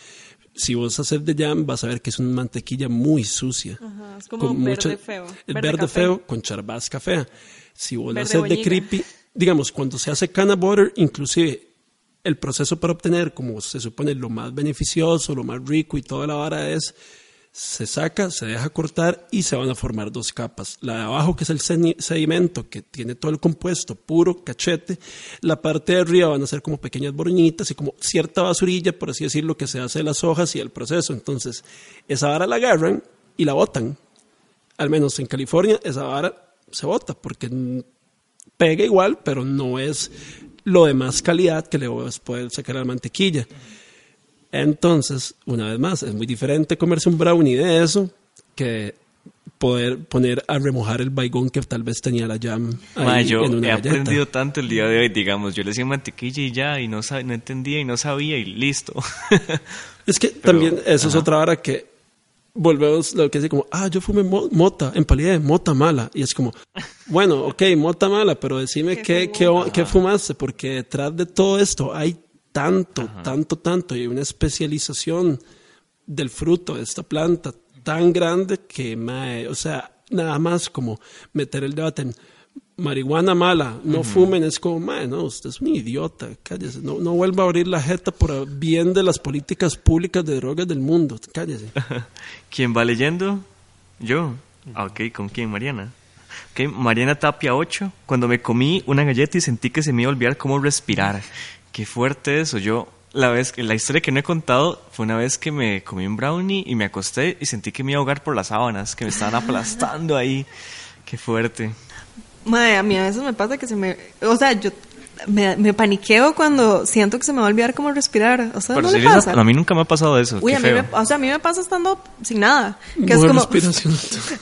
Si vos haces de jam, vas a ver que es una mantequilla muy sucia. Ajá, es como verde feo, El verde feo con charbasca fea. Si vos la haces de creepy, digamos, cuando se hace cana butter, inclusive el proceso para obtener, como se supone, lo más beneficioso, lo más rico y toda la vara es se saca, se deja cortar y se van a formar dos capas. La de abajo, que es el sedimento, que tiene todo el compuesto puro, cachete. La parte de arriba van a ser como pequeñas boronitas y como cierta basurilla, por así decirlo, que se hace de las hojas y el proceso. Entonces, esa vara la agarran y la botan. Al menos en California, esa vara se bota porque pega igual, pero no es lo de más calidad que le vas a poder sacar a la mantequilla. Entonces, una vez más, es muy diferente comerse un brownie de eso que poder poner a remojar el baigón que tal vez tenía la jam ahí Ma, yo en una he galleta. aprendido tanto el día de hoy, digamos, yo le decía mantequilla y ya, y no, no entendía y no sabía y listo. [laughs] Es que también eso es otra hora que volvemos lo que dice como, ah, yo fumé mo- mota, empalidé, mota mala. Y es como, [laughs] bueno, ok, mota mala, pero decime qué, qué, qué fumaste, porque detrás de todo esto hay tanto, tanto, tanto, y hay una especialización del fruto de esta planta tan grande que, mae, o sea, nada más como meter el debate en marihuana mala, no fumen, es como, mae, no, usted es un idiota, cállese, no, no vuelva a abrir la jeta por bien de las políticas públicas de drogas del mundo, cállese. [laughs] ¿Quién va leyendo? Yo. Ok, ¿con quién? Mariana. Ok, Mariana Tapia 8. Cuando me comí una galleta y sentí que se me iba a olvidar cómo respirar. Qué fuerte eso. Yo, la vez la historia que no he contado fue una vez que me comí un brownie y me acosté y sentí que me iba a ahogar por las sábanas, que me estaban [laughs] aplastando ahí. Qué fuerte. Madre, a mí a veces me pasa que se me... O sea, yo me, me paniqueo cuando siento que se me va a olvidar cómo respirar. O sea, Pero ¿no sí le pasa? a mí nunca me ha pasado eso. Uy, qué a mí, feo. me, o sea, a mí me pasa estando sin nada. Que es Buena como... respiración. [laughs]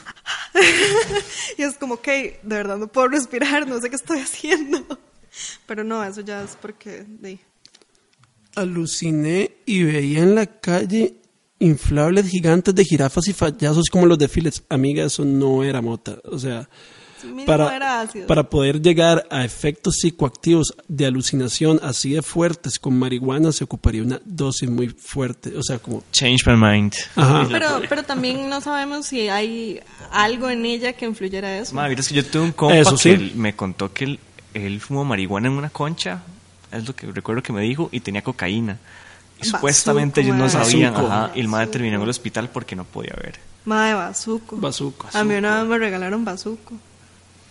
y es como, que de verdad no puedo respirar, no sé qué estoy haciendo. Pero no, eso ya es porque... de- Aluciné y veía en la calle inflables gigantes de jirafas y payasos como los de Philips. Amiga, eso no era mota. O sea, Sí, para, para poder llegar a efectos psicoactivos de alucinación así de fuertes con marihuana se ocuparía una dosis muy fuerte. O sea, como... Change my mind. Ajá. Pero, pero también no sabemos si hay algo en ella que influyera eso. Ma, vieras que yo tuve un compa Eso que sí. él me contó que él, él fumó marihuana en una concha, es lo que recuerdo que me dijo, y tenía cocaína. Y Bazuco, supuestamente ellos no sabían, Bazuco. ajá, y el madre terminó en el hospital porque no podía ver. Madre, bazuco. Bazuco. A mí una vez me regalaron bazuco.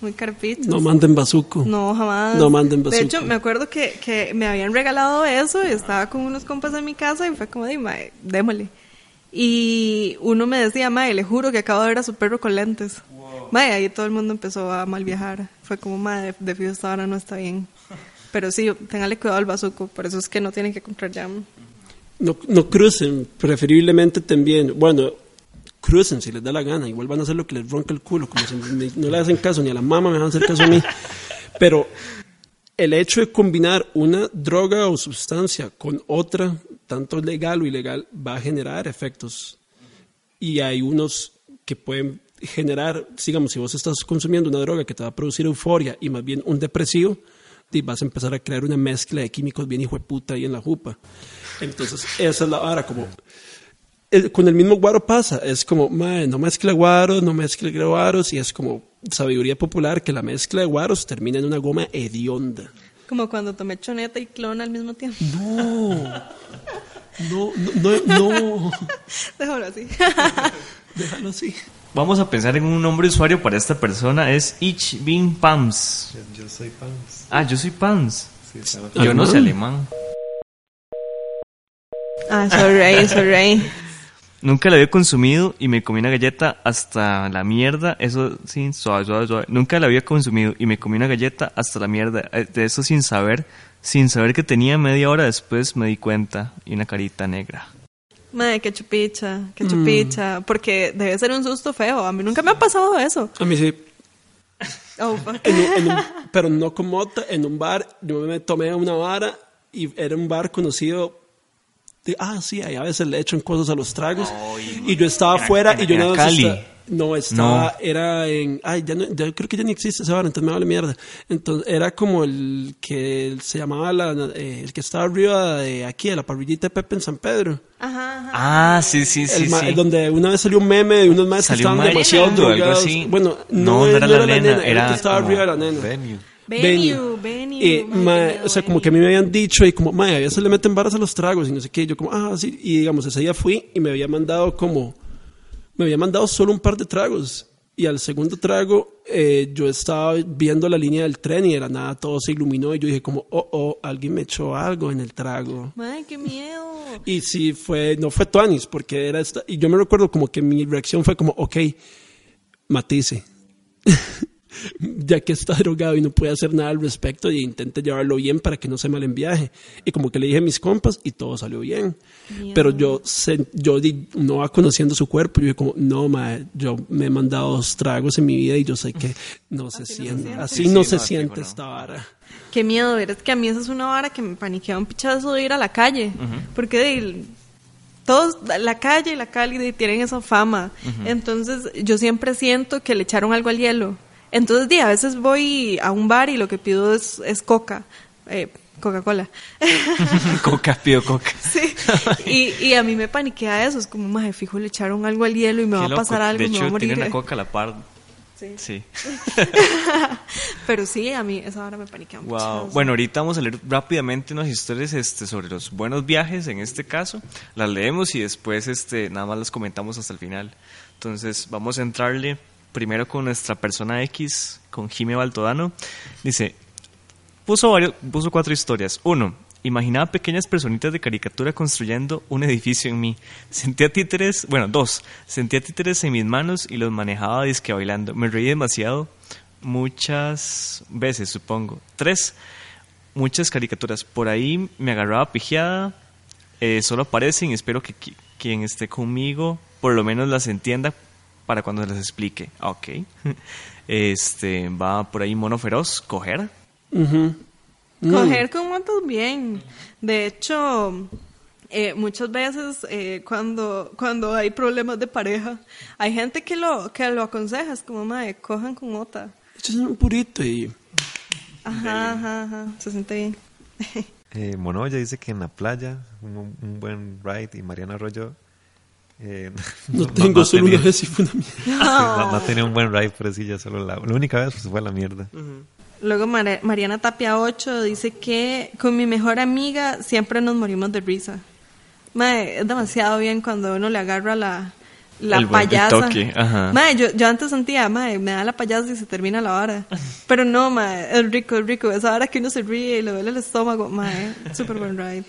Muy carpichos. No manden bazuco. No, jamás. No manden De bazuco. hecho, me acuerdo que, que me habían regalado eso y estaba con unos compas en mi casa y fue como, de, mae, démosle. Y uno me decía, mae, le juro que acabo de ver a su perro con lentes. Mae, ahí todo el mundo empezó a mal viajar. Fue como, mae, de, de fijo esta hora no está bien. Pero sí, téngale cuidado al bazuco, por eso es que no tienen que comprar jam. No, no crucen, preferiblemente también. Bueno, crucen si les da la gana. Igual van a hacer lo que les ronca el culo. Como si me- no le hacen caso ni a la mamá, me van a hacer caso a mí. Pero el hecho de combinar una droga o sustancia con otra, tanto legal o ilegal, va a generar efectos. Y hay unos que pueden generar, digamos, si vos estás consumiendo una droga que te va a producir euforia y más bien un depresivo, y vas a empezar a crear una mezcla de químicos bien hijo de puta ahí en la jupa. Entonces, esa es la vara, como... el- con el mismo guaro pasa, es como, mae, no mezcle guaros, no mezcle guaros, y es como sabiduría popular que la mezcla de guaros termina en una goma hedionda. Como cuando tomé choneta y clona al mismo tiempo. No, [laughs] no, no, no, no. Déjalo así. [laughs] déjalo así. Vamos a pensar en un nombre de usuario para esta persona, es Ich bin Pams. Yo soy Pams. Ah, yo soy Pams. Sí, Yo no sé Alemán. alemán. ah, sorry, sorry. Nunca la había consumido y me comí una galleta hasta la mierda. Eso sin suave, suave, suave. Nunca la había consumido y me comí una galleta hasta la mierda. Eh, De eso sin saber, sin saber que tenía media hora después me di cuenta y una carita negra. Madre, qué chupicha, qué chupicha. Porque debe ser un susto feo. A mí nunca me ha pasado eso. A mí sí, Oh, fuck. en un- en un- pero no con mota, en un bar, yo me tomé una vara y era un bar conocido. De- ah, sí, ahí a veces le echan cosas a los tragos. y yo estaba Era- afuera era- y yo era nada más Cali. no, estaba, No. era en, ay, ya, no, ya creo que ya ni existe ese bar, entonces me vale mierda. Entonces era como el que se llamaba, la, eh, el que estaba arriba de aquí, de la parrillita de Pepe en San Pedro. Ajá, ajá. Ah, sí, sí, sí, El sí. Donde una vez salió un meme de unos maestros que estaban demasiado drogados. así. Bueno, no, No, no era la nena, el era que estaba como arriba de la nena. Venue. Venue, venue. Madre, qué o sea, como que a mí me habían dicho y como, mae, a veces le meten varas a los tragos y no sé qué. Yo como, ah, sí. Y digamos, ese día fui y me había mandado como me había mandado solo un par de tragos. Y al segundo trago, eh, yo estaba viendo la línea del tren y de la nada todo se iluminó y yo dije como, oh, oh, alguien me echó algo en el trago. Mae, qué miedo. [laughs] Y sí, fue, no fue Tuanis, porque era esta, y yo me recuerdo como que mi reacción fue como, ok, matice. [laughs] ya que está drogado y no puede hacer nada al respecto y intente llevarlo bien para que no se mal en viaje. Y como que le dije a mis compas y todo salió bien. Pero yo, se, yo di- no va conociendo su cuerpo, yo dije como, no, ma, yo me he mandado dos tragos en mi vida y yo sé que no se siente, siente. así Sí, no sí, se siente no. esta vara. Qué miedo, ver, es que a mí esa es una vara que me paniquea un pichazo de ir a la calle. Porque de, todos, la calle y la Cali tienen esa fama. Entonces, yo siempre siento que le echaron algo al hielo. Entonces, di, a veces voy a un bar y lo que pido es, es coca, eh, Coca-Cola. [laughs] coca, pido coca. sí. Y, y a mí me paniquea eso. Es como, maje, fijo, le echaron algo al hielo y me va a loco. pasar algo, De me va a morir. coca a la par. Sí. Sí. [laughs] Pero sí, a mí esa hora me paniquea mucho. Wow. Bueno, ahorita vamos a leer rápidamente unas historias este, sobre los buenos viajes, en este caso. Las leemos y después este, nada más las comentamos hasta el final. Entonces, vamos a entrarle primero con nuestra persona X, con Jime Baltodano. Dice, puso, varios, puso cuatro historias. Uno, imaginaba pequeñas personitas de caricatura construyendo un edificio en mí. Sentía títeres, bueno, dos, sentía títeres en mis manos y los manejaba disque bailando. Me reí demasiado, muchas veces, supongo. Tres, muchas caricaturas. Por ahí me agarraba pijeada, eh, solo aparecen y espero que qui- quien esté conmigo por lo menos las entienda para cuando las explique. Ok. [laughs] Este, va por ahí Mono Feroz, coger. Ujú. Coger con motos bien. De hecho, eh, muchas veces eh, cuando, cuando hay problemas de pareja, hay gente que lo, que lo aconseja, es como, madre, cojan con mota. Esto es un purito y Ajá, ajá, ajá, se siente bien. [laughs] Eh, Monoya dice que en la playa, un, un buen ride, y Mariana Arroyo. Eh, [laughs] no [laughs] tengo una vez y fue una mierda. [laughs] Sí, no, no ha tenido un buen ride, pero sí, ya solo la, la única vez pues, fue la mierda. Luego Mari- Mariana Tapia 8 dice que con mi mejor amiga siempre nos morimos de risa. Mae, es demasiado bien cuando uno le agarra la, la El payasa. toque, ajá. Mae, yo, yo antes sentía, mae, me da la payasa y se termina la hora. Pero no, mae, es rico, es rico. Esa hora que uno se ríe y le duele el estómago, mae, super buen ride.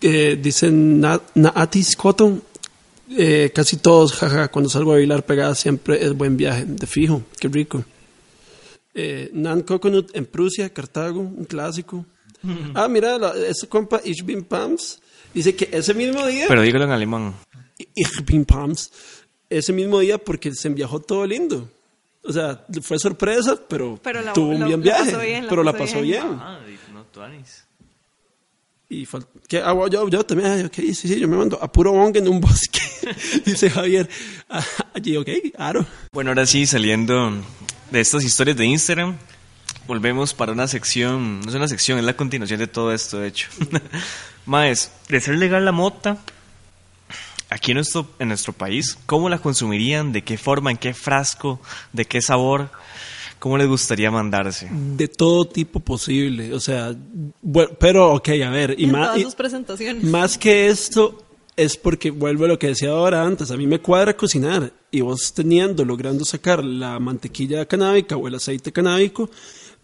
Eh, dicen Na- Naatis Cotton, eh, casi todos, jaja, cuando salgo a bailar pegada siempre es buen viaje, de fijo, qué rico. Eh, Nan Coconut en Prusia, Cartago, un clásico. Ah, mira, la, ese compa Ich bin Pams dice que ese mismo día, Pero dígalo en alemán. [laughs] Ich bin Pams, ese mismo día porque se viajó todo lindo. O sea, fue sorpresa, pero, Pero la- tuvo un lo- bien la viaje, pasó bien, la pero la pasó pasó bien. bien. Ah, no, tuanis. Y fal- que, ah, yo, yo también, ah, ok, sí, sí, yo me mando a puro hongo en un [laughs] bosque, dice Javier. Ah, Allí, ok, claro. Bueno, ahora sí, saliendo de estas historias de Instagram, volvemos para una sección, no es una sección, es la continuación de todo esto, de hecho. [laughs] Maes, de ser legal la mota, aquí en nuestro, en nuestro país, ¿cómo la consumirían? ¿De qué forma? ¿En qué frasco? ¿De qué sabor? ¿Cómo les gustaría mandarse? De todo tipo posible, o sea, bueno, pero ok, a ver, y en más, todas sus presentaciones. más que esto, es porque vuelvo a lo que decía ahora antes, a mí me cuadra cocinar, y vos teniendo, logrando sacar la mantequilla canábica o el aceite canábico,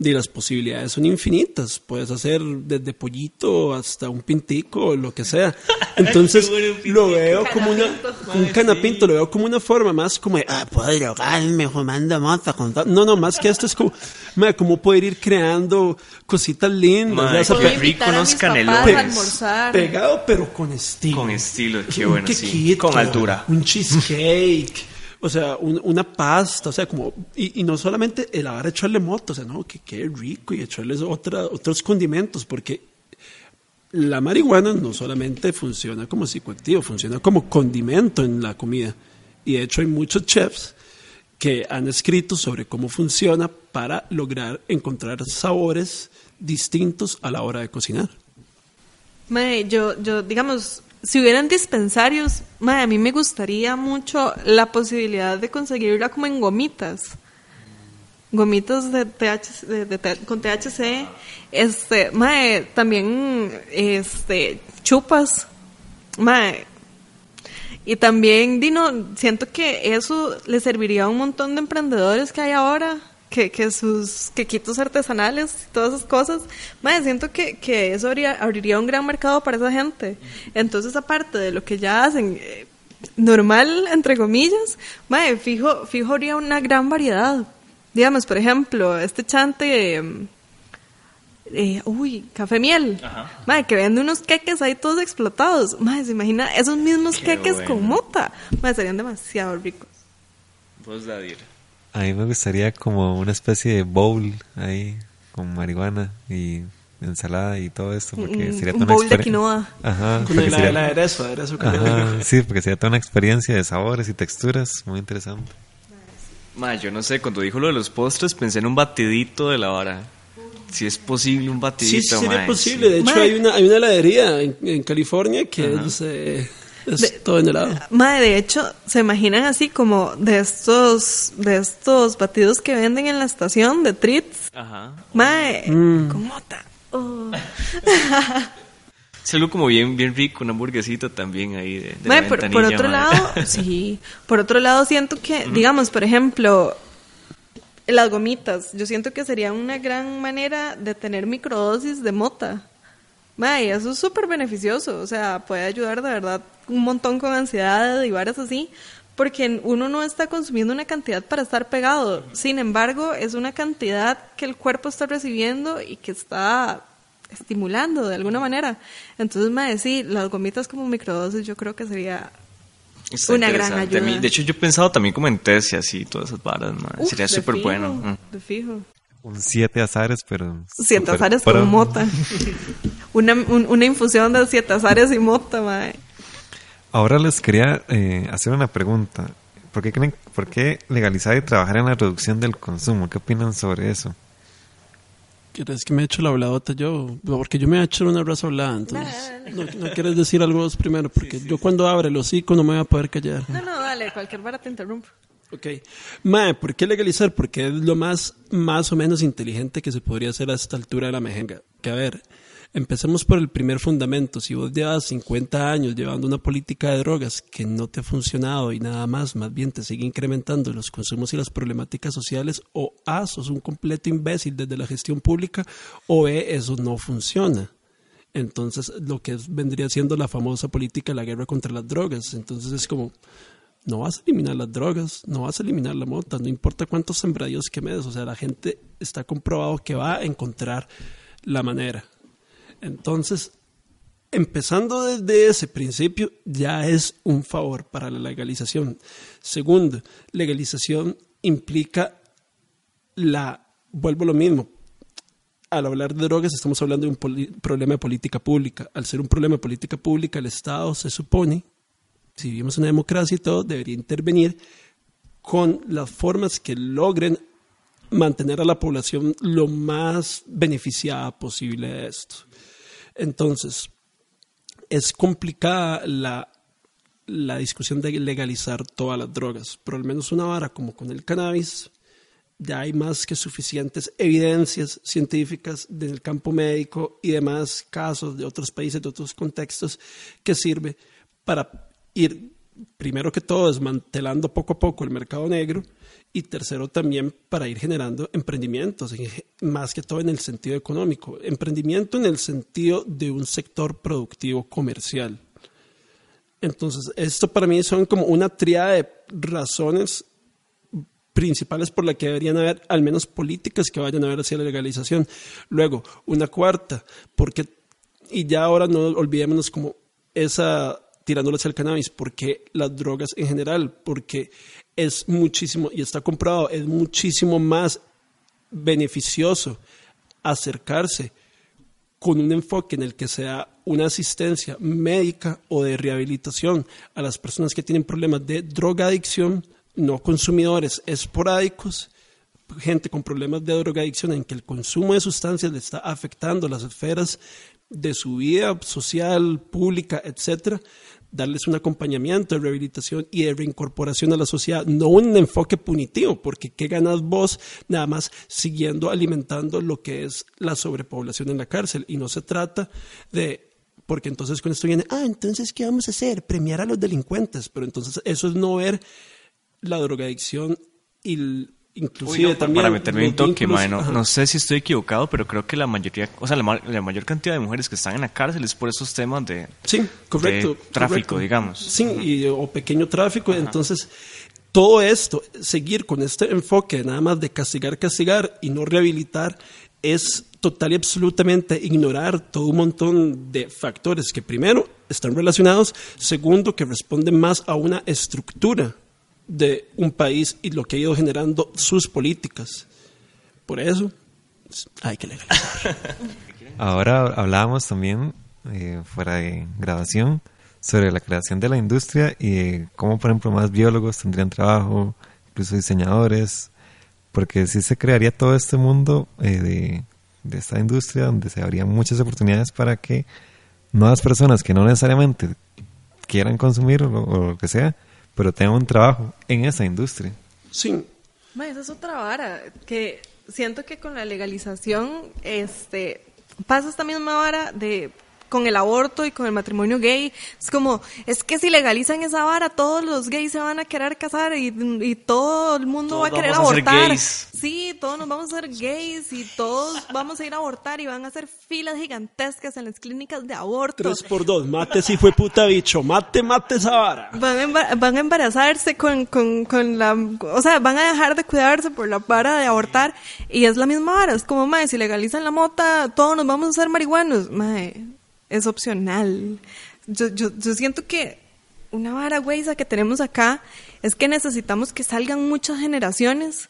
de las posibilidades son infinitas. Puedes hacer desde pollito hasta un pintico o lo que sea. [laughs] Entonces bueno un lo veo como una, Canapinto. un canapinto, lo veo como una forma más como de, ah, puedo drogarme fumando mota con tal-". No, no, más que esto es como, ma, como poder ir creando cositas lindas. Ma, ya se qué Voy a pe- rico unos canelones. pegado pero con estilo. Con estilo, qué Un bueno, sí. quequito, Con altura. Un cheesecake. O sea, un- una pasta, o sea, como, y, no solamente el haber echarle moto, o sea, no, que quede rico y echarles otra, otros condimentos, porque la marihuana no solamente funciona como psicoactivo, funciona como condimento en la comida. Y de hecho hay muchos chefs que han escrito sobre cómo funciona para lograr encontrar sabores distintos a la hora de cocinar. Mae, yo, yo, digamos, si hubieran dispensarios, mae, a mí me gustaría mucho la posibilidad de conseguirla como en gomitas. Gomitas de THC, con THC, este, mae, también, este, chupas, mae. Y también, Dino, siento que eso le serviría a un montón de emprendedores que hay ahora, que, que sus quequitos artesanales y todas esas cosas. Madre, siento que, que eso abriría, abriría un gran mercado para esa gente. Entonces, aparte de lo que ya hacen, eh, normal, entre comillas, madre, fijo, fijo habría una gran variedad. Digamos, por ejemplo, este chante... em, eh, uy, café miel. Madre, que vende unos queques ahí todos explotados. Madre, se imagina esos mismos Qué queques bueno. con mota. Madre, serían demasiado ricos. Vos, Dadir. A mí me gustaría como una especie de bowl ahí con marihuana y ensalada y todo esto porque Un- sería un toda una bowl de quinoa. Ajá, Con el, sería- el aderezo, aderezo con Ajá, sí, porque sería toda una experiencia de sabores y texturas muy interesante. Ma, yo no sé, cuando dijo lo de los postres pensé en un batidito de la vara. Si es posible un Sí, batidito, sí sería mae, posible. sí. De hecho, hay una, hay una heladería en, en California que es, eh, es De- todo en helado. Madre, de hecho, se imaginan así como de estos, de estos batidos que venden en la estación de treats. Ajá. Madre, Mm. con mota. Oh. Es [laughs] algo como bien, bien rico, una hamburguesita también ahí de, de la Mae, por, otro lado, [laughs] sí, por otro lado siento que, digamos, por ejemplo, las gomitas, yo siento que sería una gran manera de tener microdosis de mota. Mae, eso es súper beneficioso, o sea, puede ayudar de verdad un montón con ansiedad y varas así, porque uno no está consumiendo una cantidad para estar pegado, sin embargo, es una cantidad que el cuerpo está recibiendo y que está estimulando de alguna manera. Entonces, mae, sí, las gomitas como microdosis yo creo que sería Está una gran interesante. A mí- ayuda. de hecho, yo he pensado también como en test y así, todas esas varas, mae. Uf, Sería súper bueno. Mm. De fijo. Un siete azares, pero... Siete azares pro. con mota. [laughs] Una, un- una infusión de siete azares y mota, mae. Ahora les quería eh, hacer una pregunta. ¿Por qué, creen, ¿Por qué legalizar y trabajar en la reducción del consumo? ¿Qué opinan sobre eso? ¿Quieres que me eche la habladota yo? Porque yo me he hecho una raza hablada, entonces. No, no quieres decir algo vos primero, porque yo cuando abre el hocico no me voy a poder callar. No, no, dale, cualquier vara te interrumpo. Ok. Mae, ¿por qué legalizar? Porque es lo más, más o menos inteligente que se podría hacer a esta altura de la mejenga. Que a ver, empecemos por el primer fundamento. Si vos llevas 50 años llevando una política de drogas que no te ha funcionado y nada más, más bien te sigue incrementando los consumos y las problemáticas sociales, o A, sos un completo imbécil desde la gestión pública, o B, eso no funciona. Entonces, lo que vendría siendo la famosa política de la guerra contra las drogas. Entonces, es como, no vas a eliminar las drogas, no vas a eliminar la mota, no importa cuántos sembradíos quemes, o sea, la gente está comprobado que va a encontrar la manera. Entonces, empezando desde ese principio, ya es un favor para la legalización. Segundo, legalización implica la, vuelvo a lo mismo, al hablar de drogas estamos hablando de un problema de política pública. Al ser un problema de política pública, el Estado se supone, si vivimos en una democracia y todo, debería intervenir con las formas que logren mantener a la población lo más beneficiada posible de esto. Entonces, es complicada la, la discusión de legalizar todas las drogas, pero al menos una vara como con el cannabis, ya hay más que suficientes evidencias científicas del campo médico y demás casos de otros países, de otros contextos, que sirve para ir, primero que todo, desmantelando poco a poco el mercado negro y tercero también para ir generando emprendimientos, en- más que todo en el sentido económico, emprendimiento en el sentido de un sector productivo comercial. Entonces, esto para mí son como una tríada de razones principales por las que deberían haber al menos políticas que vayan a ver hacia la legalización. Luego, una cuarta, porque, y ya ahora no olvidémonos como esa tirándolo hacia el cannabis, porque las drogas en general, porque es muchísimo, y está comprobado, es muchísimo más beneficioso acercarse con un enfoque en el que sea una asistencia médica o de rehabilitación a las personas que tienen problemas de drogadicción, no consumidores esporádicos, gente con problemas de drogadicción en que el consumo de sustancias le está afectando las esferas de su vida social, pública, etcétera, darles un acompañamiento de rehabilitación y de reincorporación a la sociedad, no un enfoque punitivo, porque ¿qué ganas vos nada más siguiendo alimentando lo que es la sobrepoblación en la cárcel? Y no se trata de porque entonces con esto viene, ah, entonces, ¿qué vamos a hacer? Premiar a los delincuentes, pero entonces eso es no ver la drogadicción y inclusive Uy, no, también... para meterme los toque, no, sé si estoy equivocado, pero creo que la mayoría, o sea, la, ma- la mayor cantidad de mujeres que están en la cárcel es por esos temas de, Sí, correcto. de tráfico, correcto. digamos. Sí, y- o pequeño tráfico. Entonces, todo esto, seguir con este enfoque nada más de castigar, castigar y no rehabilitar, es total y absolutamente ignorar todo un montón de factores que primero están relacionados, segundo que responden más a una estructura de un país y lo que ha ido generando sus políticas. Por eso, hay que legalizar. [laughs] Ahora hablábamos también, eh, fuera de grabación, sobre la creación de la industria y de cómo, por ejemplo, más biólogos tendrían trabajo, incluso diseñadores, porque si se crearía todo este mundo eh, de, de esta industria donde se habrían muchas oportunidades para que nuevas personas que no necesariamente quieran consumir o lo que sea, pero tengan un trabajo en esa industria. Sí, Ma, esa es otra vara, que siento que con la legalización este, pasa esta misma vara de con el aborto y con el matrimonio gay. Es como, es que si legalizan esa vara, todos los gays se van a querer casar y, y todo el mundo Todos va a querer vamos a ser abortar. gays. Sí, todos nos vamos a ser gays y todos vamos a ir a abortar y van a hacer filas gigantescas en las clínicas de aborto. tres por dos, mate si fue puta bicho, mate, mate esa vara. Van a, van a embarazarse con, con, con la... O sea, van a dejar de cuidarse por la vara de abortar. Y es la misma vara. Es como, mae, si legalizan la mota, todos nos vamos a hacer marihuanos. Mae, es opcional. Yo, yo, yo siento que una vara, güey, esa que tenemos acá es que necesitamos que salgan muchas generaciones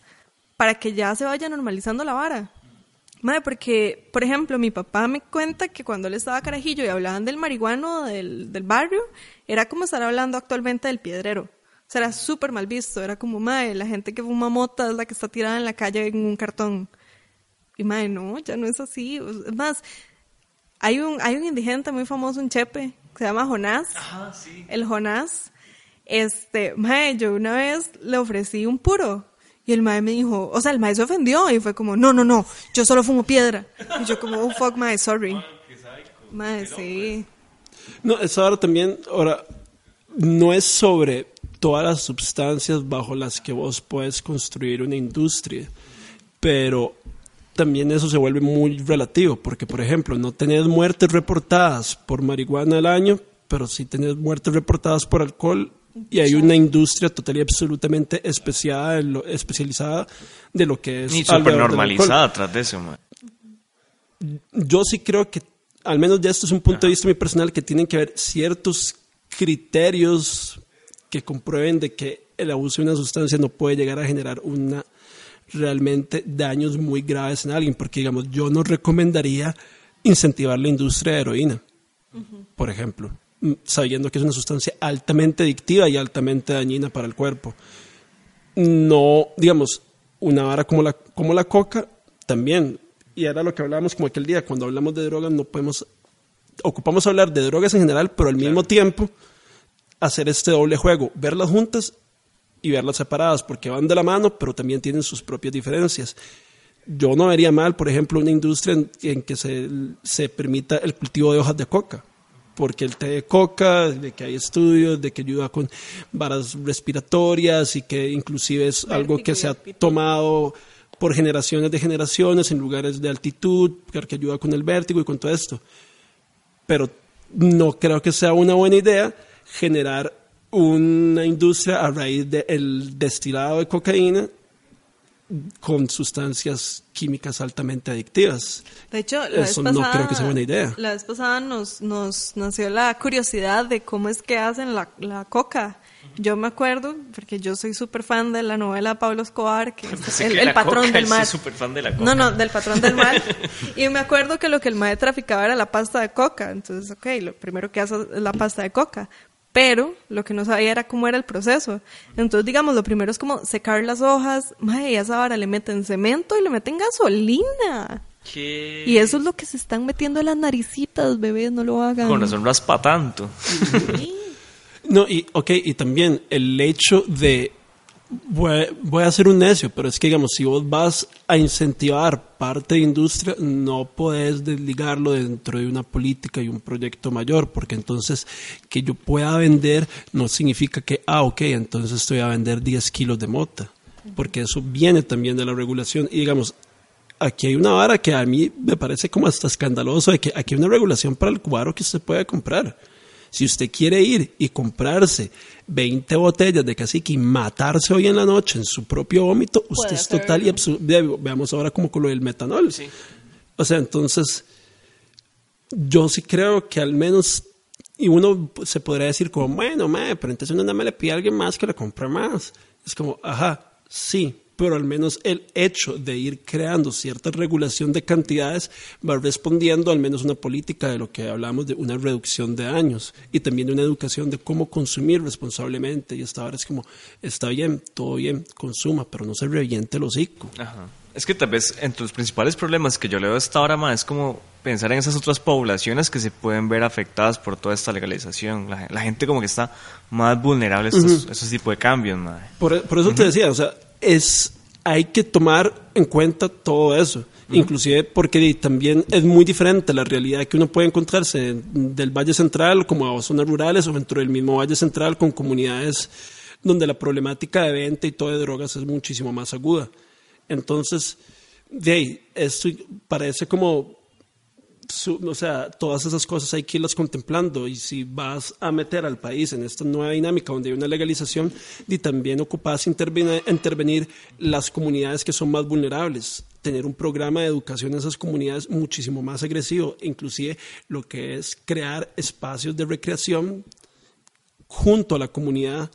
para que ya se vaya normalizando la vara. Madre, porque, por ejemplo, mi papá me cuenta que cuando él estaba carajillo y hablaban del marihuano del, del barrio, era como estar hablando actualmente del piedrero. O sea, era súper mal visto. Era como, madre, la gente que fuma mota es la que está tirada en la calle en un cartón. Y madre, no, ya no es así. Es más, hay un, hay un indigente muy famoso en Chepe, que se llama Jonás. El Jonás. Este, mae, yo una vez le ofrecí un puro. Y el mae me dijo, o sea, el mae se ofendió y fue como, no, no, no, yo solo fumo piedra. Y yo como, oh, fuck, mae, sorry. Mae, sí. No, eso ahora también, ahora, no es sobre todas las sustancias bajo las que vos puedes construir una industria, pero también eso se vuelve muy relativo, porque por ejemplo, no tenés muertes reportadas por marihuana al año, pero sí tenés muertes reportadas por alcohol y hay una industria total y absolutamente especiada en lo- especializada de lo que es Y súper normalizada tras de eso, yo sí creo que, al menos de esto es un punto de vista muy personal, que tienen que haber ciertos criterios que comprueben de que el abuso de una sustancia no puede llegar a generar una realmente daños muy graves en alguien, porque digamos, yo no recomendaría incentivar la industria de heroína, por ejemplo, mm, sabiendo que es una sustancia altamente adictiva y altamente dañina para el cuerpo. No, digamos, una vara como la, como la coca, también. Y era lo que hablábamos como aquel día, cuando hablamos de drogas no podemos, ocupamos hablar de drogas en general, pero al mismo tiempo hacer este doble juego, verlas juntas y verlas separadas, porque van de la mano, pero también tienen sus propias diferencias. Yo no vería mal, por ejemplo, una industria en, en que se, se permita el cultivo de hojas de coca porque el té de coca, de que hay estudios, de que ayuda con varas respiratorias y que inclusive es algo que se ha tomado por generaciones de generaciones en lugares de altitud, que ayuda con el vértigo y con todo esto. Pero no creo que sea una buena idea generar una industria a raíz del destilado de cocaína con sustancias químicas altamente adictivas. De hecho, la Eso vez no pasada, creo que sea buena idea. La vez pasada nos, nos nació la curiosidad de cómo es que hacen la, la coca. Yo me acuerdo, porque yo soy súper fan de la novela de Pablo Escobar, que es [laughs] el, que el la patrón coca, del mar. soy súper fan de la coca. No, no, del patrón del mar. [laughs] y me acuerdo que lo que el mae traficaba era la pasta de coca. Entonces, ok, lo primero que hace es la pasta de coca. Pero lo que no sabía era cómo era el proceso. Entonces, digamos, lo primero es como secar las hojas. Mae, y a esa vara le meten cemento y le meten gasolina. ¿Qué? Y eso es lo que se están metiendo en las naricitas, bebés, no lo hagan. Con razón raspa tanto. [laughs] No, y, ok, y también el hecho de Voy, voy a ser un necio, pero es que, digamos, si vos vas a incentivar parte de industria, no podés desligarlo dentro de una política y un proyecto mayor, porque entonces que yo pueda vender no significa que, ah, ok, entonces estoy a vender 10 kilos de mota, porque eso viene también de la regulación. Y digamos, aquí hay una vara que a mí me parece como hasta escandaloso, de que aquí hay una regulación para el cuadro que se puede comprar. Si usted quiere ir y comprarse 20 botellas de cacique y matarse hoy en la noche en su propio vómito, usted es total y absoluto. Veamos ahora como con lo del metanol. O sea, entonces, yo sí creo que al menos, y uno se podría decir como, bueno, pero entonces uno no me le pide a alguien más que le compre más. Es como, ajá, sí, pero al menos el hecho de ir creando cierta regulación de cantidades va respondiendo al menos una política de lo que hablamos de una reducción de años y también de una educación de cómo consumir responsablemente. Y esta hora es como, está bien, todo bien, consuma, pero no se reviente el hocico. Ajá. Es que tal vez entre los principales problemas que yo leo esta hora más es como pensar en esas otras poblaciones que se pueden ver afectadas por toda esta legalización. La, gente como que está más vulnerable a estos, tipos de cambios. Por, eso te decía, o sea, es, hay que tomar en cuenta todo eso. Inclusive porque también es muy diferente la realidad que uno puede encontrarse del Valle Central como a zonas rurales o dentro del mismo Valle Central con comunidades donde la problemática de venta y todo de drogas es muchísimo más aguda. Entonces, de ahí, esto parece como o sea, todas esas cosas hay que irlas contemplando. Y si vas a meter al país en esta nueva dinámica donde hay una legalización, y también ocupas intervenir, intervenir las comunidades que son más vulnerables, tener un programa de educación en esas comunidades muchísimo más agresivo, inclusive lo que es crear espacios de recreación junto a la comunidad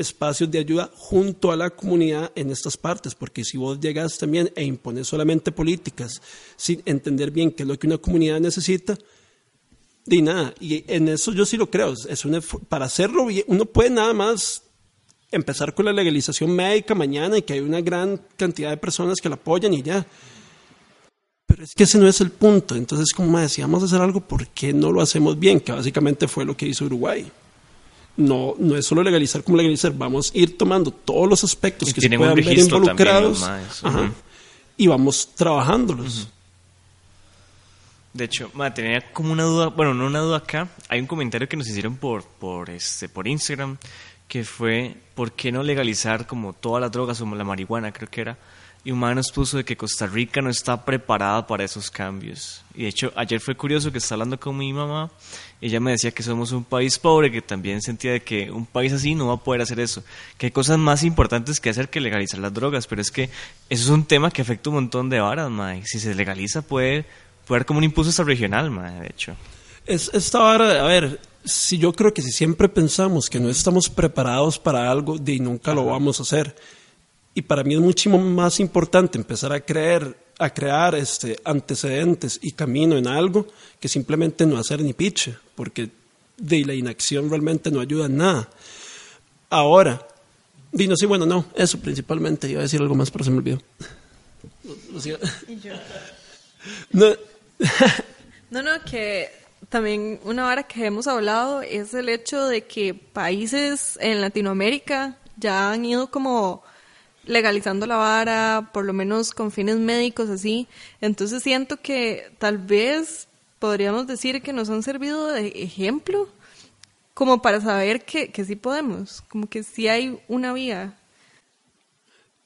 espacios de ayuda junto a la comunidad en estas partes, porque si vos llegas también e impones solamente políticas sin entender bien qué es lo que una comunidad necesita, de nada, y en eso yo sí lo creo, es para hacerlo bien, uno puede nada más empezar con la legalización médica mañana y que hay una gran cantidad de personas que la apoyan y ya. Pero es que ese no es el punto. Entonces, como decíamos hacer algo, ¿por qué no lo hacemos bien? Que básicamente fue lo que hizo Uruguay no, no es solo legalizar como legalizar, vamos a ir tomando todos los aspectos que se puedan ver involucrados y vamos trabajándolos. De hecho, tenía como una duda, bueno, no una duda acá, hay un comentario que nos hicieron por, por, este, por Instagram que fue, ¿por qué no legalizar como todas las drogas, como la marihuana creo que era? Y un nos puso de que Costa Rica no está preparada para esos cambios. Y de hecho, ayer fue curioso que estaba hablando con mi mamá ella me decía que somos un país pobre, que también sentía de que un país así no va a poder hacer eso, que hay cosas más importantes que hacer que legalizar las drogas, pero es que eso es un tema que afecta un montón de varas, mae. Si se legaliza puede, puede haber como un impulso hasta regional, mae, de hecho. Es, esta vara, a ver, si yo creo que si siempre pensamos que no estamos preparados para algo, de nunca lo vamos a hacer. Y para mí es muchísimo más importante empezar a creer a crear este, antecedentes y camino en algo que simplemente no hacer ni piche, porque de la inacción realmente no ayuda en nada. Ahora, vino sí, bueno, no, eso principalmente, iba a decir algo más, pero se me olvidó. [laughs] No. [laughs] no, no, que también una hora que hemos hablado es el hecho de que países en Latinoamérica ya han ido como legalizando la vara, por lo menos con fines médicos así. Entonces siento que tal vez podríamos decir que nos han servido de ejemplo como para saber que, que sí podemos, como que sí hay una vía.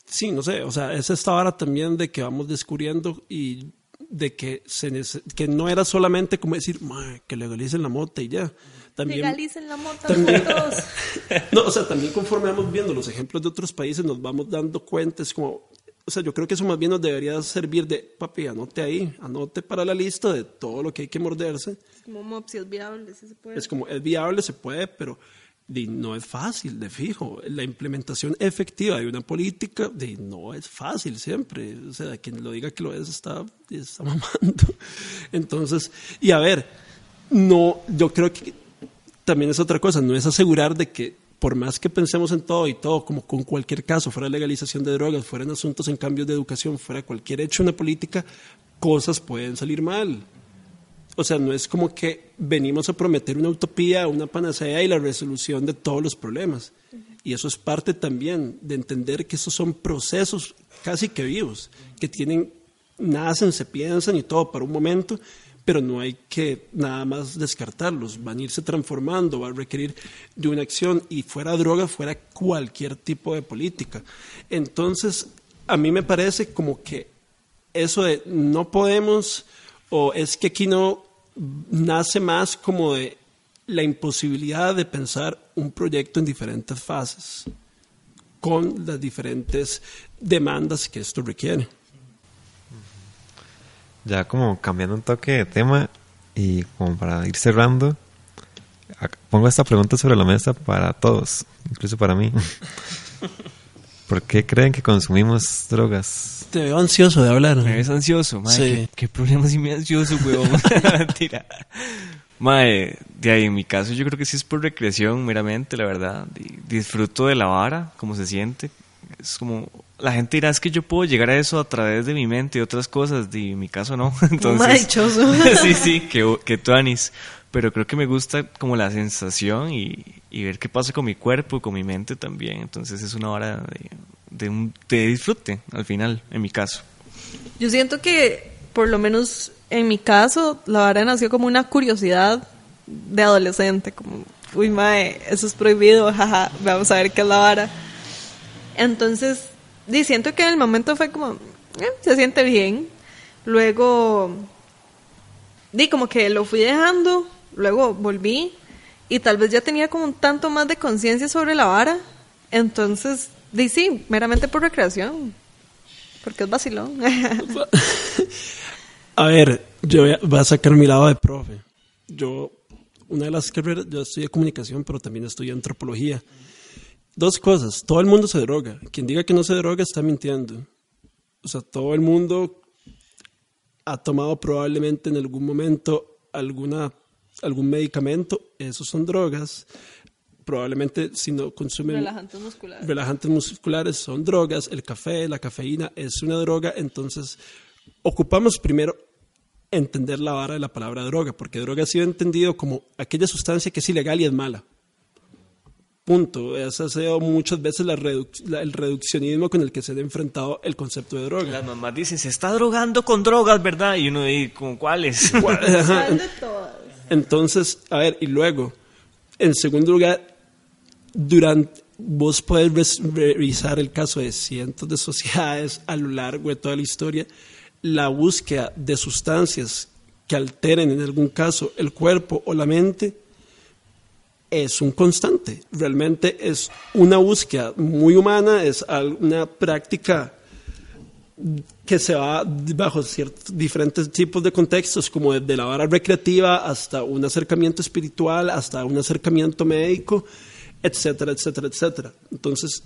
Sí, no sé, o sea, es esta vara también de que vamos descubriendo y de que, se que no era solamente como decir, que legalicen la mota y ya también, Legalicen la mota también, todos. [laughs] no, o sea, también conforme vamos viendo los ejemplos de otros países, nos vamos dando cuenta, es como, o sea, yo creo que eso más bien nos debería servir de, papi, anote ahí, anote para la lista de todo lo que hay que morderse. Es como, si es viable, si se puede. Es como, es viable, se puede, pero no es fácil, de fijo. La implementación efectiva de una política de, no es fácil siempre. O sea, quien lo diga que lo es está, está mamando. [laughs] Entonces, y a ver, no, yo creo que también es otra cosa, no es asegurar de que por más que pensemos en todo y todo, como con cualquier caso, fuera legalización de drogas, fueran asuntos en cambios de educación, fuera cualquier hecho en la política, cosas pueden salir mal. O sea, no es como que venimos a prometer una utopía, una panacea y la resolución de todos los problemas. Y eso es parte también de entender que esos son procesos casi que vivos, que tienen, nacen, se piensan y todo para un momento, pero no hay que nada más descartarlos, van a irse transformando, va a requerir de una acción y fuera droga, fuera cualquier tipo de política. Entonces, a mí me parece como que eso de no podemos, o es que aquí no nace más como de la imposibilidad de pensar un proyecto en diferentes fases, con las diferentes demandas que esto requiere. Ya como cambiando un toque de tema y como para ir cerrando, pongo esta pregunta sobre la mesa para todos, incluso para mí. [laughs] ¿Por qué creen que consumimos drogas? Te veo ansioso de hablar. Me ves ansioso, mae. Sí. ¿Qué, qué problema si me ansioso, weón? [laughs] [laughs] Mentira. Mae, de ahí en mi caso yo creo que sí es por recreación meramente, la verdad. Di- Disfruto de la vara, como se siente. Es como, la gente dirá, es que yo puedo llegar a eso a través de mi mente y otras cosas. Y en mi caso no. [laughs] Entonces, [laughs] sí, sí, que, que tuanis. Pero creo que me gusta como la sensación y, y ver qué pasa con mi cuerpo y con mi mente también. Entonces es una hora de, de, un- de disfrute, al final, en mi caso. Yo siento que, por lo menos en mi caso, la vara nació como una curiosidad de adolescente, como, uy, mae, eso es prohibido, jaja, vamos a ver qué es la vara. Entonces, di, siento que en el momento fue como, eh, se siente bien. Luego, di, como que lo fui dejando, luego volví y tal vez ya tenía como un tanto más de conciencia sobre la vara. Entonces, di, sí, meramente por recreación. Porque es vacilón. [laughs] A ver, yo voy a, voy a sacar mi lado de profe. Yo, una de las carreras, yo estudié comunicación, pero también estudié antropología. Dos cosas, todo el mundo se droga. Quien diga que no se droga está mintiendo. O sea, todo el mundo ha tomado probablemente en algún momento alguna, algún medicamento, esos son drogas. Probablemente si no consumen Relajantes musculares. relajantes musculares son drogas, el café, la cafeína es una droga, entonces ocupamos primero entender la vara de la palabra droga, porque droga ha sido entendido como aquella sustancia que es ilegal y es mala. Punto. Ese ha sido muchas veces la reduc- la- el reduccionismo con el que se ha enfrentado el concepto de droga. Las mamás dicen, se está drogando con drogas, ¿verdad? Y uno dice, ¿con cuáles? [laughs] Ajá. ¿Cuál de todas? Entonces, a ver, y luego, en segundo lugar, durante, vos puedes res- revisar el caso de cientos de sociedades a lo largo de toda la historia, la búsqueda de sustancias que alteren en algún caso el cuerpo o la mente es un constante. Realmente es una búsqueda muy humana, es una práctica que se va bajo ciertos diferentes tipos de contextos, como desde la vara recreativa hasta un acercamiento espiritual, hasta un acercamiento médico, etcétera, etcétera, etcétera. Entonces,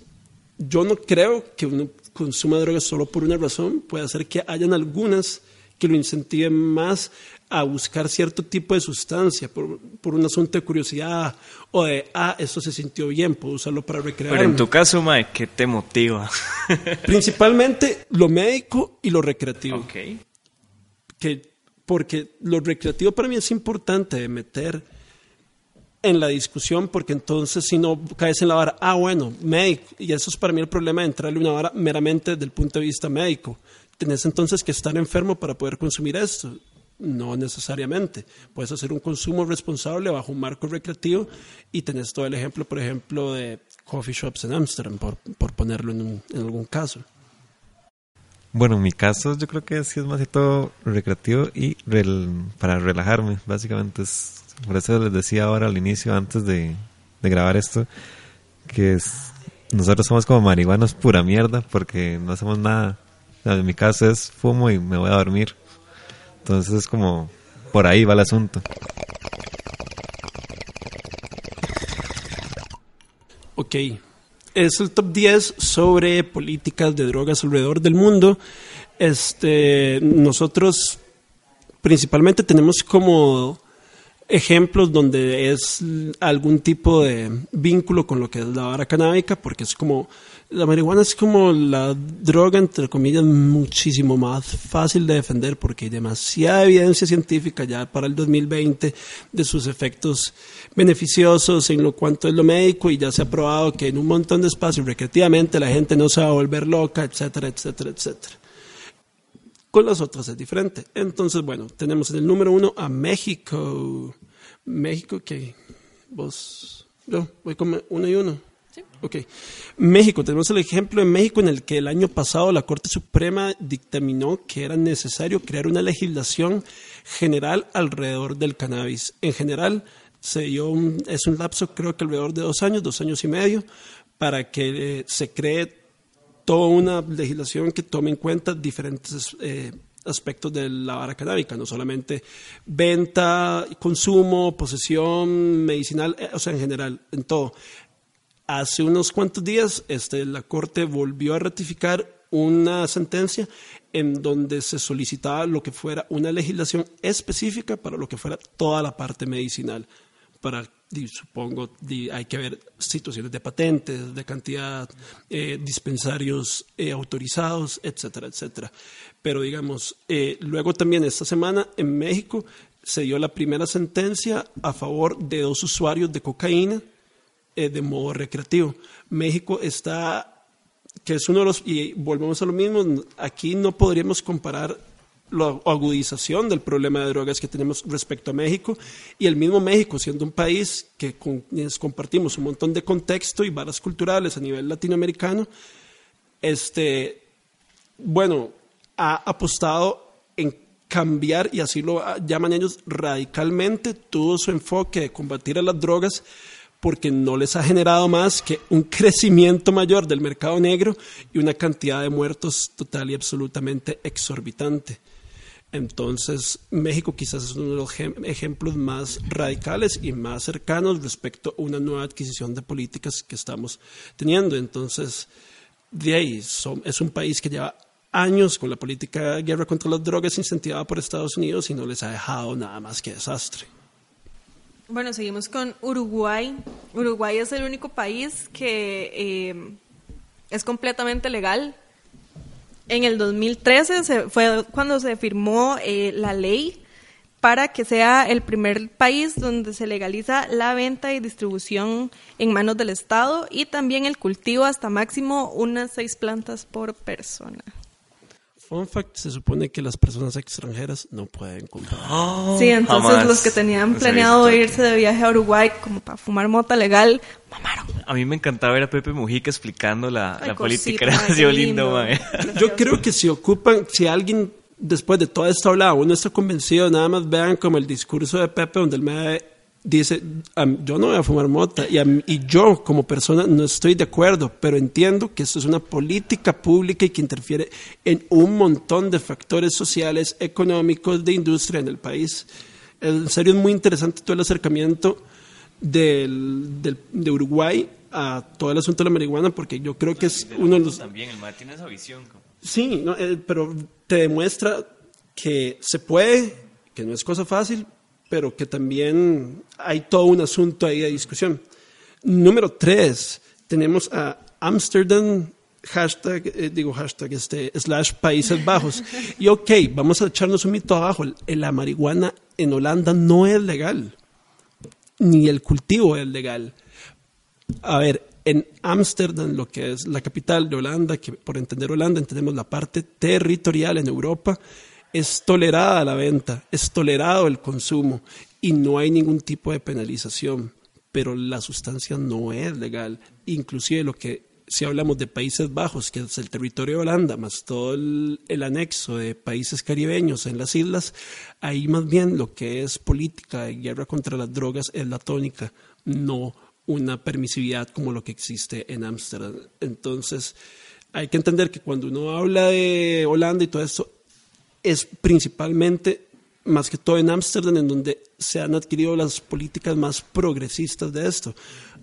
yo no creo que uno consuma drogas solo por una razón, puede ser que hayan algunas que lo incentiven más a buscar cierto tipo de sustancia por, por un asunto de curiosidad o de, ah, esto se sintió bien, puedo usarlo para recrear. Pero en tu caso, Mae, ¿qué te motiva? [laughs] Principalmente lo médico y lo recreativo. ok. Que, porque lo recreativo para mí es importante de meter en la discusión, porque entonces si no caes en la vara, ah, bueno, médico, y eso es para mí el problema de entrarle una vara meramente desde el punto de vista médico. Tenés entonces que estar enfermo para poder consumir esto. No necesariamente. Puedes hacer un consumo responsable bajo un marco recreativo y tenés todo el ejemplo, por ejemplo, de coffee shops en Amsterdam, por, por ponerlo en, un- en algún caso. Bueno, en mi caso yo creo que sí es más que todo recreativo y para relajarme, básicamente. Es, por eso les decía ahora al inicio, antes de, de grabar esto, que es, nosotros somos como marihuanos pura mierda porque no hacemos nada. En mi caso es fumo y me voy a dormir. Entonces es como, por ahí va el asunto. Ok. Es el top 10 sobre políticas de drogas alrededor del mundo. Este, nosotros principalmente tenemos como ejemplos donde es algún tipo de vínculo con lo que es la vara canábica, porque es como, la marihuana es como la droga, entre comillas, muchísimo más fácil de defender porque hay demasiada evidencia científica ya para el 2020 de sus efectos beneficiosos en lo cuanto es lo médico y ya se ha probado que en un montón de espacios recreativamente la gente no se va a volver loca, etcétera, etcétera, etcétera. Con las otras es diferente. Entonces, bueno, tenemos en el número uno a México. México, que vos, yo voy con uno y uno. Ok. México, tenemos el ejemplo de México en el que el año pasado la Corte Suprema dictaminó que era necesario crear una legislación general alrededor del cannabis. En general, se dio un, es un lapso creo que alrededor de dos años, dos años y medio, para que eh, se cree toda una legislación que tome en cuenta diferentes eh, aspectos de la vara canábica, no solamente venta, consumo, posesión, medicinal, eh, o sea, en general, en todo. Hace unos cuantos días este, la Corte volvió a ratificar una sentencia en donde se solicitaba lo que fuera una legislación específica para lo que fuera toda la parte medicinal para, supongo, hay que ver situaciones de patentes, de cantidad, eh, dispensarios eh, autorizados, etcétera, etcétera. Pero digamos, eh, luego también esta semana en México se dio la primera sentencia a favor de dos usuarios de cocaína eh, de modo recreativo. México está, que es uno de los, y volvemos a lo mismo, aquí no podríamos comparar la agudización del problema de drogas que tenemos respecto a México y el mismo México siendo un país que compartimos un montón de contexto y varas culturales a nivel latinoamericano, este, bueno, ha apostado en cambiar, y así lo llaman ellos radicalmente, todo su enfoque de combatir a las drogas porque no les ha generado más que un crecimiento mayor del mercado negro y una cantidad de muertos total y absolutamente exorbitante. Entonces, México quizás es uno de los ejemplos más radicales y más cercanos respecto a una nueva adquisición de políticas que estamos teniendo. Entonces, de ahí, es un país que lleva años con la política de guerra contra las drogas incentivada por Estados Unidos y no les ha dejado nada más que desastre. Bueno, seguimos con Uruguay. Uruguay es el único país que eh, es completamente legal en el 2013 se, fue cuando se firmó eh, la ley para que sea el primer país donde se legaliza la venta y distribución en manos del Estado y también el cultivo hasta máximo unas seis plantas por persona. Fun fact, se supone que las personas extranjeras no pueden comprar. sí, entonces los que tenían planeado irse de viaje a Uruguay como para fumar mota legal, mamaron. A mí me encantaba ver a Pepe Mujica explicando la, Ay, la política, era demasiado lindo. lindo, mae. Yo creo que si ocupan, si alguien después de toda esta hablada uno está convencido, nada más vean como el discurso de Pepe donde él me dice, "Am, yo no voy a fumar mota y, y yo como persona no estoy de acuerdo, pero entiendo que esto es una política pública y que interfiere en un montón de factores sociales, económicos, de industria en el país. En serio es muy interesante todo el acercamiento del, del- de Uruguay a todo el asunto de la marihuana porque yo creo que es uno de los... También, el mae tiene esa visión. Sí, no, eh, pero te demuestra que se puede, que no es cosa fácil, pero que también hay todo un asunto ahí de discusión. Número tres, tenemos a Amsterdam, hashtag, eh, digo hashtag, este, slash Países Bajos. Y ok, vamos a echarnos un mito abajo. La marihuana en Holanda no es legal, ni el cultivo es legal. A ver, en Ámsterdam, lo que es la capital de Holanda, que por entender Holanda entendemos la parte territorial en Europa, es tolerada la venta, es tolerado el consumo y no hay ningún tipo de penalización, pero la sustancia no es legal. Inclusive lo que, si hablamos de Países Bajos, que es el territorio de Holanda, más todo el, anexo de países caribeños en las islas, ahí más bien lo que es política de guerra contra las drogas es la tónica, no una permisividad como lo que existe en Ámsterdam. Entonces, hay que entender que cuando uno habla de Holanda y todo esto, es principalmente, más que todo en Ámsterdam, en donde se han adquirido las políticas más progresistas de esto.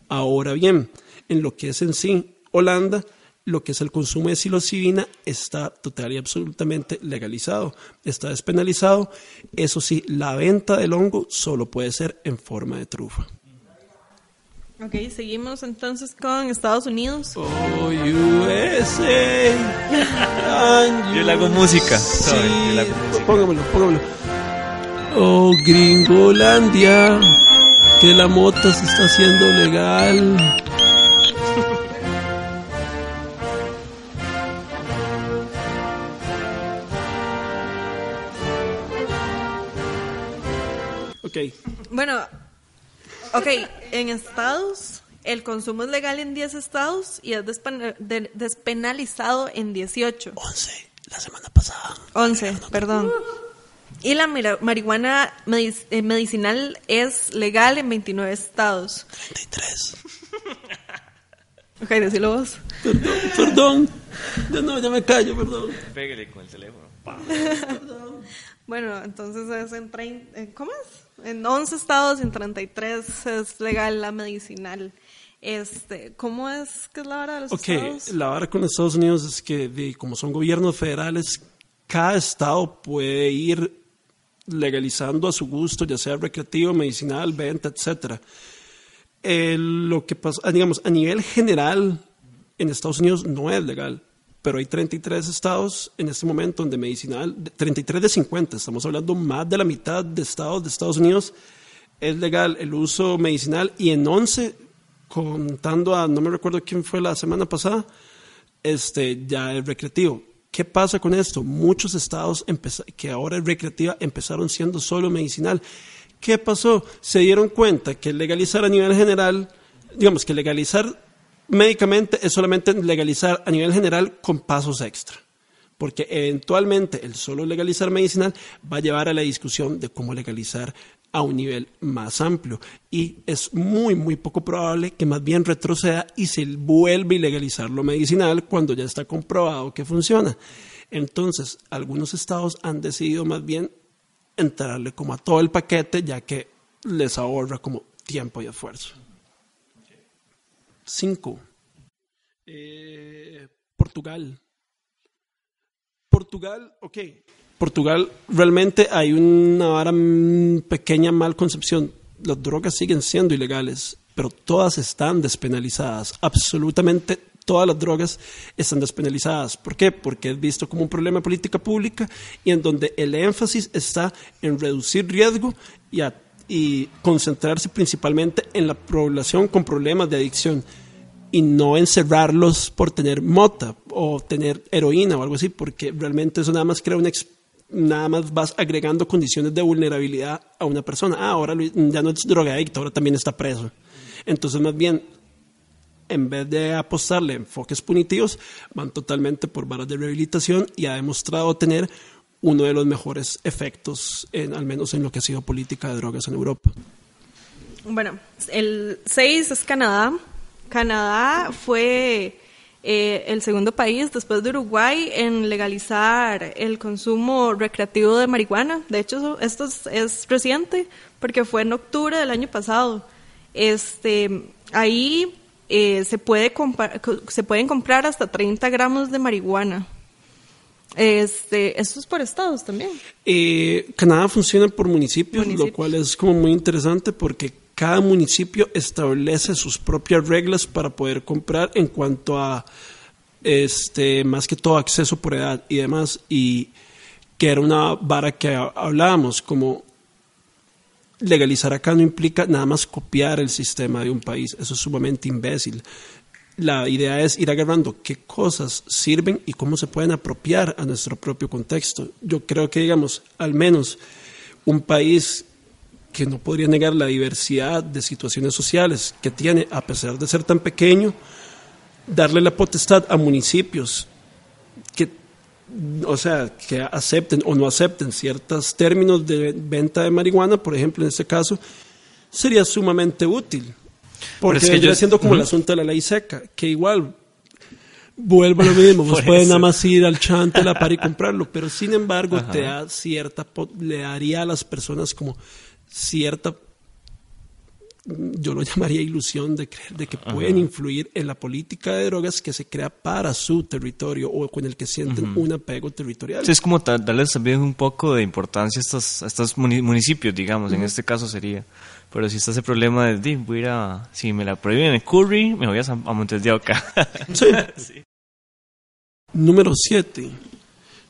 Ahora bien, en lo que es en sí Holanda, lo que es el consumo de psilocibina está total y absolutamente legalizado, está despenalizado. Eso sí, la venta del hongo solo puede ser en forma de trufa. Ok, seguimos entonces con Estados Unidos. Oh, USA. Yo le hago música. Sí, ¿sabe? Yo le hago música. póngamelo, póngamelo. Oh, Gringolandia, que la mota se está haciendo legal. Ok, Bueno, ok, en estados el consumo es legal en 10 estados y es despen- de- despenalizado en 18. 11, la semana pasada. 11, perdón. Y la mira- marihuana medic- eh, medicinal es legal en 29 estados. 33. Ok, decilo vos. Perdón, perdón. Ya no, ya me callo, perdón. Pégale con el teléfono. [laughs] Bueno, entonces es en 30, eh, ¿cómo es? En 11 estados y en 33 es legal la medicinal. Este, ¿cómo es que es la hora de los Ok, estados? la vara con Estados Unidos es que de- como son gobiernos federales, cada estado puede ir legalizando a su gusto, ya sea recreativo, medicinal, venta, etcétera. Eh, lo que pasa, ah, digamos, a nivel general, en Estados Unidos no es legal, pero hay 33 estados en este momento donde medicinal, de- 33 de 50, estamos hablando más de la mitad de estados de Estados Unidos, es legal el uso medicinal y en 11, contando a, no me recuerdo quién fue la semana pasada, este, ya es recreativo. ¿Qué pasa con esto? Muchos estados que ahora es recreativa empezaron siendo solo medicinal. ¿Qué pasó? Se dieron cuenta que legalizar a nivel general, digamos que legalizar médicamente es solamente legalizar a nivel general con pasos extra. Porque eventualmente el solo legalizar medicinal va a llevar a la discusión de cómo legalizar a un nivel más amplio. Y es muy, muy poco probable que más bien retroceda y se vuelva a legalizar lo medicinal cuando ya está comprobado que funciona. Entonces, algunos estados han decidido más bien entrarle como a todo el paquete, ya que les ahorra como tiempo y esfuerzo. Cinco. Eh, Portugal. Portugal, ok. Portugal, realmente hay una vara, pequeña mal concepción. Las drogas siguen siendo ilegales, pero todas están despenalizadas. Absolutamente todas las drogas están despenalizadas. ¿Por qué? Porque es visto como un problema de política pública y en donde el énfasis está en reducir riesgo y, a- y concentrarse principalmente en la población con problemas de adicción y no encerrarlos por tener mota o tener heroína o algo así, porque realmente eso nada más crea una nada más vas agregando condiciones de vulnerabilidad a una persona. Ah, ahora ya no es drogadicto, ahora también está preso. Entonces, más bien, en vez de apostarle enfoques punitivos, van totalmente por varas de rehabilitación y ha demostrado tener uno de los mejores efectos, en, al menos en lo que ha sido política de drogas en Europa. Bueno, el 6 es Canadá. Canadá fue eh, el segundo país después de Uruguay en legalizar el consumo recreativo de marihuana. De hecho, esto es, reciente porque fue en octubre del año pasado. Este, ahí eh, se, puede se pueden comprar hasta 30 gramos de marihuana. Este, esto es por estados también. Eh, Canadá funciona por municipios, Municipios. lo cual es como muy interesante porque cada municipio establece sus propias reglas para poder comprar en cuanto a este más que todo acceso por edad y demás y que era una vara que ha- hablábamos como legalizar acá no implica nada más copiar el sistema de un país, eso es sumamente imbécil. La idea es ir agarrando qué cosas sirven y cómo se pueden apropiar a nuestro propio contexto. Yo creo que, digamos, al menos un país que no podría negar la diversidad de situaciones sociales que tiene, a pesar de ser tan pequeño, darle la potestad a municipios que, o sea, que acepten o no acepten ciertos términos de venta de marihuana, por ejemplo, en este caso, sería sumamente útil. Porque es que yo- siendo como el asunto de la ley seca, que igual vuelve a lo mismo, vos [laughs] puedes eso. nada más ir al chante, la par y comprarlo, pero sin embargo te da cierta, le daría a las personas como cierta yo lo [laughs] llamaría ilusión de creer de que pueden influir en la política de drogas que se crea para su territorio o con el que sienten un apego territorial. Sí, es como darles también un poco de importancia a estos, a estos muni- municipios, digamos, en este caso sería. Pero si está ese problema de, di, voy a ir a, si me la prohíben en Curry, me voy a, San- a Montes de Oca. [laughs] Sí. Número 7.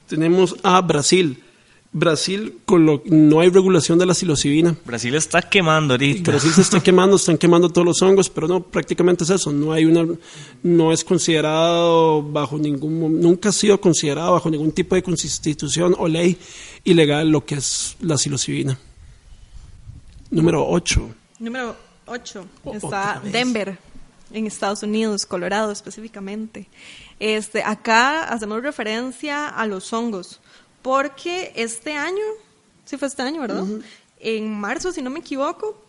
Tenemos a Brasil. Brasil, con lo, no hay regulación de la psilocibina. Brasil está quemando ahorita. Brasil se está quemando, están quemando todos los hongos, pero no, prácticamente es eso. No hay una, no es considerado bajo ningún, nunca ha sido considerado bajo ningún tipo de constitución o ley ilegal lo que es la psilocibina. Número 8. Número 8 O- está. Denver, en Estados Unidos, Colorado específicamente. Este, acá hacemos referencia a los hongos, porque este año, sí fue este año, ¿verdad? En marzo, si no me equivoco,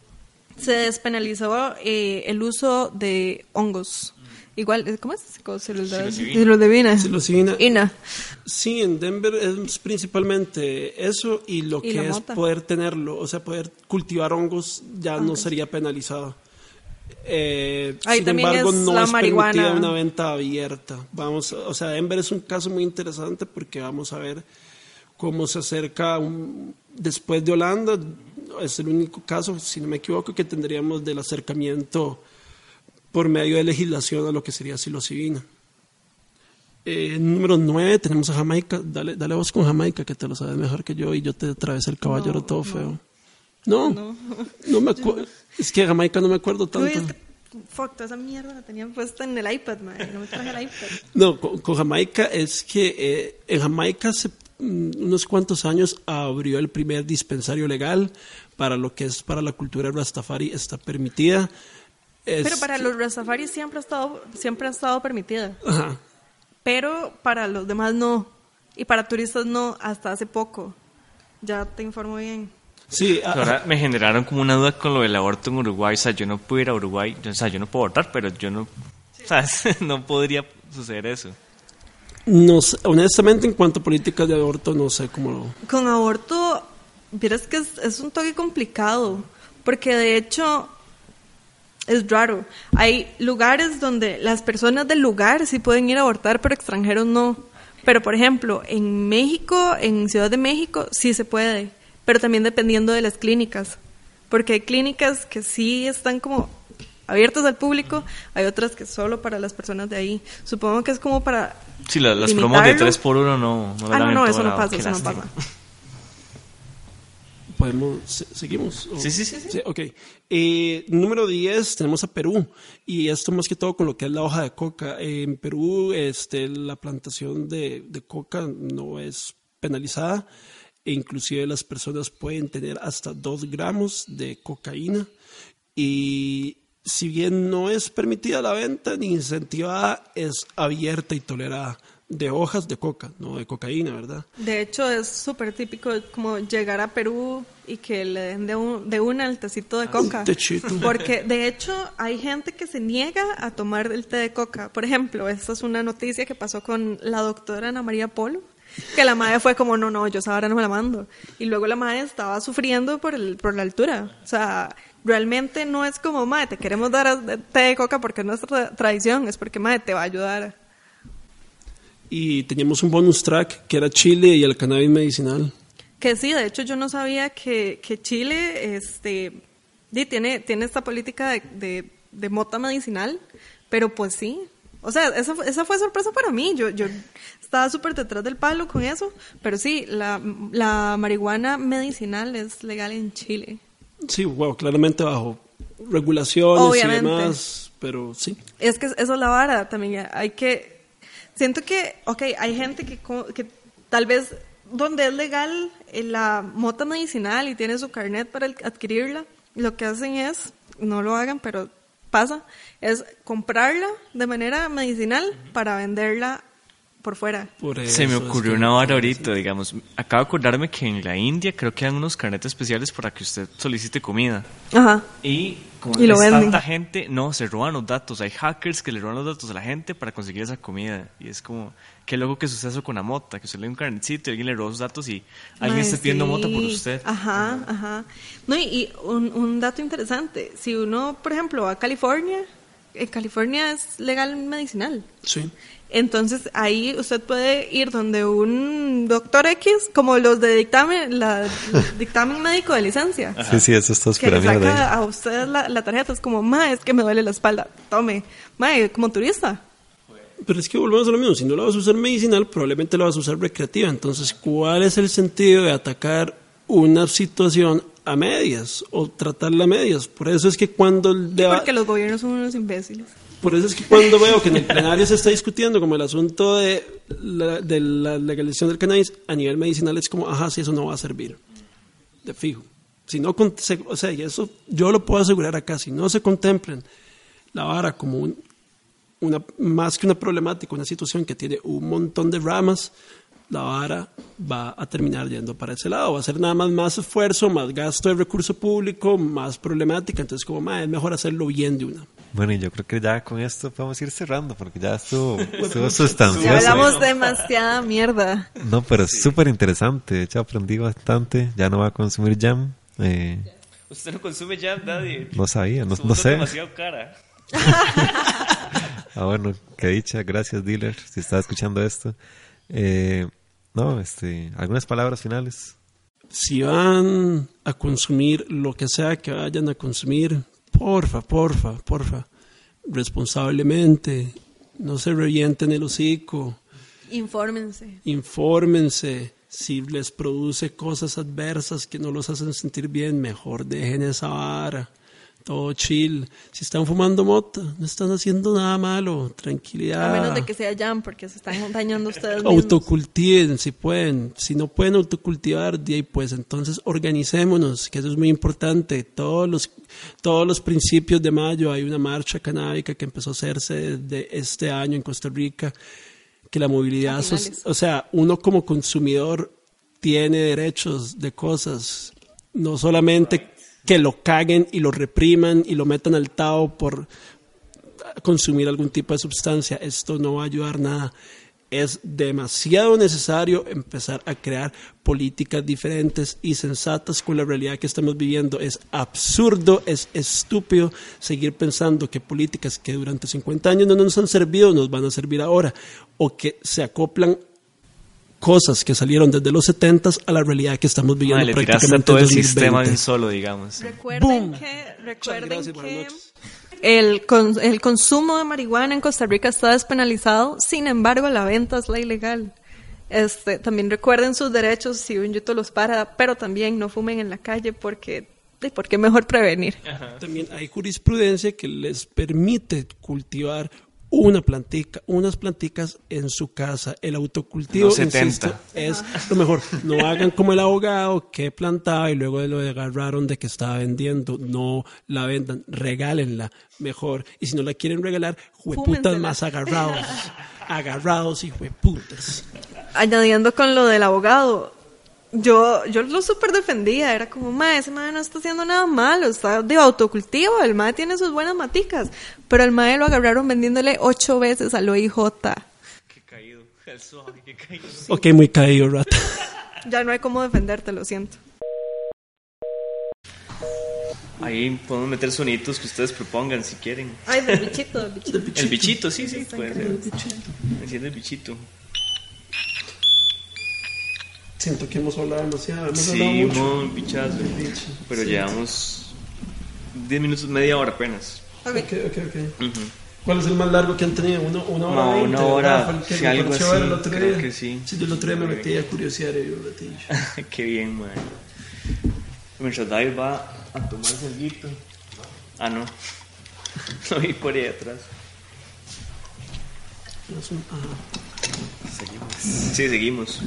se despenalizó eh, el uso de hongos. Igual, ¿cómo es? Psilocibina. Psilocibina. Ina. Sí, en Denver es principalmente eso y lo Y que es mota. poder tenerlo, o sea, poder cultivar hongos ya no sería penalizado. Eh, sin embargo, es no la es marihuana. permitida una venta abierta. Vamos, o sea, Denver es un caso muy interesante porque vamos a ver cómo se acerca un- después de Holanda. Es el único caso, si no me equivoco, que tendríamos del acercamiento por medio de legislación a lo que sería psilocibina. Eh, número 9 tenemos a Jamaica. Dale, dale vos con Jamaica, que te lo sabes mejor que yo y yo te atravesé el caballero No, todo no. feo. No, no, [laughs] me acuerdo. Es que Jamaica no me acuerdo tanto. Que, fuck, toda esa mierda la tenían puesta en el iPad, madre. No me traje el iPad. [laughs] No, con, con Jamaica es que eh, en Jamaica hace mm, unos cuantos años abrió el primer dispensario legal para lo que es para la cultura rastafari está permitida. Es Pero para los Rastafari siempre ha estado, siempre ha estado permitida. Ajá. Pero para los demás no. Y para turistas no, hasta hace poco. Ya te informo bien. Sí, a- Ahora me generaron como una duda con lo del aborto en Uruguay. O sea, yo no puedo ir a Uruguay. O sea, yo no puedo abortar, pero yo no. ¿Sabes? [laughs] No podría suceder eso. no sé, honestamente en cuanto a políticas de aborto no sé cómo lo... Con aborto, vieras que es, es un toque complicado. Porque de hecho es raro. Hay lugares donde las personas del lugar sí pueden ir a abortar, pero extranjeros no. Pero por ejemplo, en México, en Ciudad de México, sí se puede. Pero también dependiendo de las clínicas. Porque hay clínicas que sí están como abiertas al público, hay otras que solo para las personas de ahí. Supongo que es como para Sí, la- las promos de limitarlo. 3 por 1 no, no Ah, no, no, eso no pasa, eso no pasa. ¿Podemos, se- seguimos? ¿O- Sí, sí, sí. Sí, ok. Eh, número 10 tenemos a Perú y esto más que todo con lo que es la hoja de coca. en Perú este, la plantación de, de coca no es penalizada e inclusive las personas pueden tener hasta 2 gramos de cocaína y si bien no es permitida la venta ni incentivada, es abierta y tolerada de hojas de coca, no de cocaína, ¿verdad? De hecho, es súper típico como llegar a Perú y que le den de, un, de una el tecito de coca. techito. Porque de hecho hay gente que se niega a tomar el té de coca. Por ejemplo, esta es una noticia que pasó con la doctora Ana María Polo, que la madre fue como, no, no, yo esa hora no me la mando. Y luego la madre estaba sufriendo por, el, por la altura. O sea, realmente no es como, madre, te queremos dar té de coca porque es nuestra tradición, es porque, madre, te va a ayudar. Y teníamos un bonus track que era Chile y el cannabis medicinal. Que sí, de hecho yo no sabía que, que Chile este, tiene, tiene esta política de, de, de mota medicinal, pero pues sí. O sea, esa, esa fue sorpresa para mí. Yo, yo estaba súper detrás del palo con eso, pero sí, la, la marihuana medicinal es legal en Chile. Sí, wow, claramente bajo regulaciones Obviamente. y demás, pero sí. Es que eso es la vara también. Hay que. Siento que, ok, hay gente que, que tal vez donde es legal eh, la mota medicinal y tiene su carnet para adquirirla, lo que hacen es, no lo hagan, pero pasa, es comprarla de manera medicinal para venderla por fuera. Por Se me eso es ocurrió que- una vara ahorita, digamos. Acabo de acordarme que en la India creo que dan unos carnetes especiales para que usted solicite comida. Ajá. Y como Y lo es tanta gente, no, se roban los datos. Hay hackers que le roban los datos a la gente para conseguir esa comida. Y es como, qué loco que sucede eso con la mota, que usted le un carnetcito y alguien le roba sus datos y alguien Mae, está pidiendo sí. mota por usted. Ajá, ajá. No, y, y un, un dato interesante. Si uno, por ejemplo, va a California, en California es legal medicinal. Sí. Entonces ahí usted puede ir donde un doctor X, como los de dictamen, la [laughs] dictamen médico de licencia. Sí, sí, eso está Que le de ahí. saca a usted la, la tarjeta, es como, ma, es que me duele la espalda, tome. Ma, como turista. Pero es que volvemos a lo mismo, si no la vas a usar medicinal, probablemente la vas a usar recreativa. Entonces, ¿cuál es el sentido de atacar una situación a medias o tratarla a medias? Por eso es que cuando el deba- Porque los gobiernos son unos imbéciles. Por eso es que cuando veo que en el plenario se está discutiendo como el asunto de la, de la legalización del cannabis a nivel medicinal, es como, ajá, sí, eso no va a servir. De fijo. Si no, o sea, y eso yo lo puedo asegurar acá, si no se contemplen la vara como un- una, más que una problemática, una situación que tiene un montón de ramas, la vara va a terminar yendo para ese lado. Va a ser nada más más esfuerzo, más gasto de recurso público, más problemática. Entonces, como, "Ma, es mejor hacerlo bien de una. Bueno, y yo creo que ya con esto podemos ir cerrando, porque ya estuvo, [laughs] estuvo Ya sustancioso. hablamos demasiada mierda. No, pero es súper interesante. De hecho, aprendí bastante. Ya no va a consumir jam. Eh, Usted no consume jam, nadie. no sabía, no, no sé. demasiado cara. [laughs] Ah, bueno, qué dicha. Gracias, dealer, si está escuchando esto. Eh, no, este, algunas palabras finales. si van a consumir lo que sea que vayan a consumir, porfa, porfa, porfa, responsablemente, no se revienten el hocico, Infórmense. infórmense. Si les produce cosas adversas que no los hacen sentir bien, mejor dejen esa vara. Todo chill. Si están fumando mota, no están haciendo nada malo. Tranquilidad. A menos de que sea jam, porque se están dañando ustedes mismos. Autocultiven si pueden. Si no pueden autocultivar, de ahí pues entonces organicémonos, que eso es muy importante. Todos los, todos los principios de mayo hay una marcha canábica que empezó a hacerse desde este año en Costa Rica, que la movilidad, o sea, uno como consumidor tiene derechos de cosas, no solamente que lo caguen y lo repriman y lo metan al tao por consumir algún tipo de sustancia. Esto no va a ayudar nada. Es demasiado necesario empezar a crear políticas diferentes y sensatas con la realidad que estamos viviendo. Es absurdo, es estúpido seguir pensando que políticas que durante 50 años no nos han servido nos van a servir ahora o que se acoplan cosas que salieron desde los 70 a la realidad que estamos viviendo Madre, le prácticamente todo en el sistema 2020. de un solo, digamos. Recuerden que, recuerden que el, con- el consumo de marihuana en Costa Rica está despenalizado, sin embargo la venta es la ilegal. Este, también recuerden sus derechos si un yuto los para, pero también no fumen en la calle porque, de- porque mejor prevenir. También hay jurisprudencia que les permite cultivar una plantica, unas planticas en su casa. El autocultivo, No 70. insisto, es lo mejor. No hagan como el abogado que plantaba y luego lo agarraron de que estaba vendiendo. No la vendan, regálenla mejor. Y si no la quieren regalar, jueputas más agarrados. [laughs] Agarrados y jueputas. Añadiendo con lo del abogado, yo, yo lo súper defendía, era como, ma, ese mae no está haciendo nada malo, está de autocultivo, el mae tiene sus buenas maticas, pero el mae lo agarraron vendiéndole ocho veces al OIJ. Qué caído. El suave, qué caído. [laughs] Ok, muy caído, rata. [laughs] Ya no hay cómo defenderte, lo siento. Ahí podemos meter sonitos que ustedes propongan si quieren. Ay, del bichito, del bichito. El bichito, sí, sí, puede ser. Enciende el bichito. Siento que hemos hablado demasiado. Hemos Sí, hablado mucho. un bichazo. Pero Sí. llevamos 10 minutos, media hora apenas. Ok. Ok, ok, ok. Ujú. ¿Cuál es el más largo que han tenido? ¿Una, una hora? No, veinte, una hora, sí, me algo así, el otro creo día. que sí. yo el otro día me metí a curiosear y un ratillo. [laughs] Qué bien, man. Mientras David va a tomarse el guito. Ah, no. [laughs] Lo vi por ahí atrás. Es un- ajá. Sí, seguimos.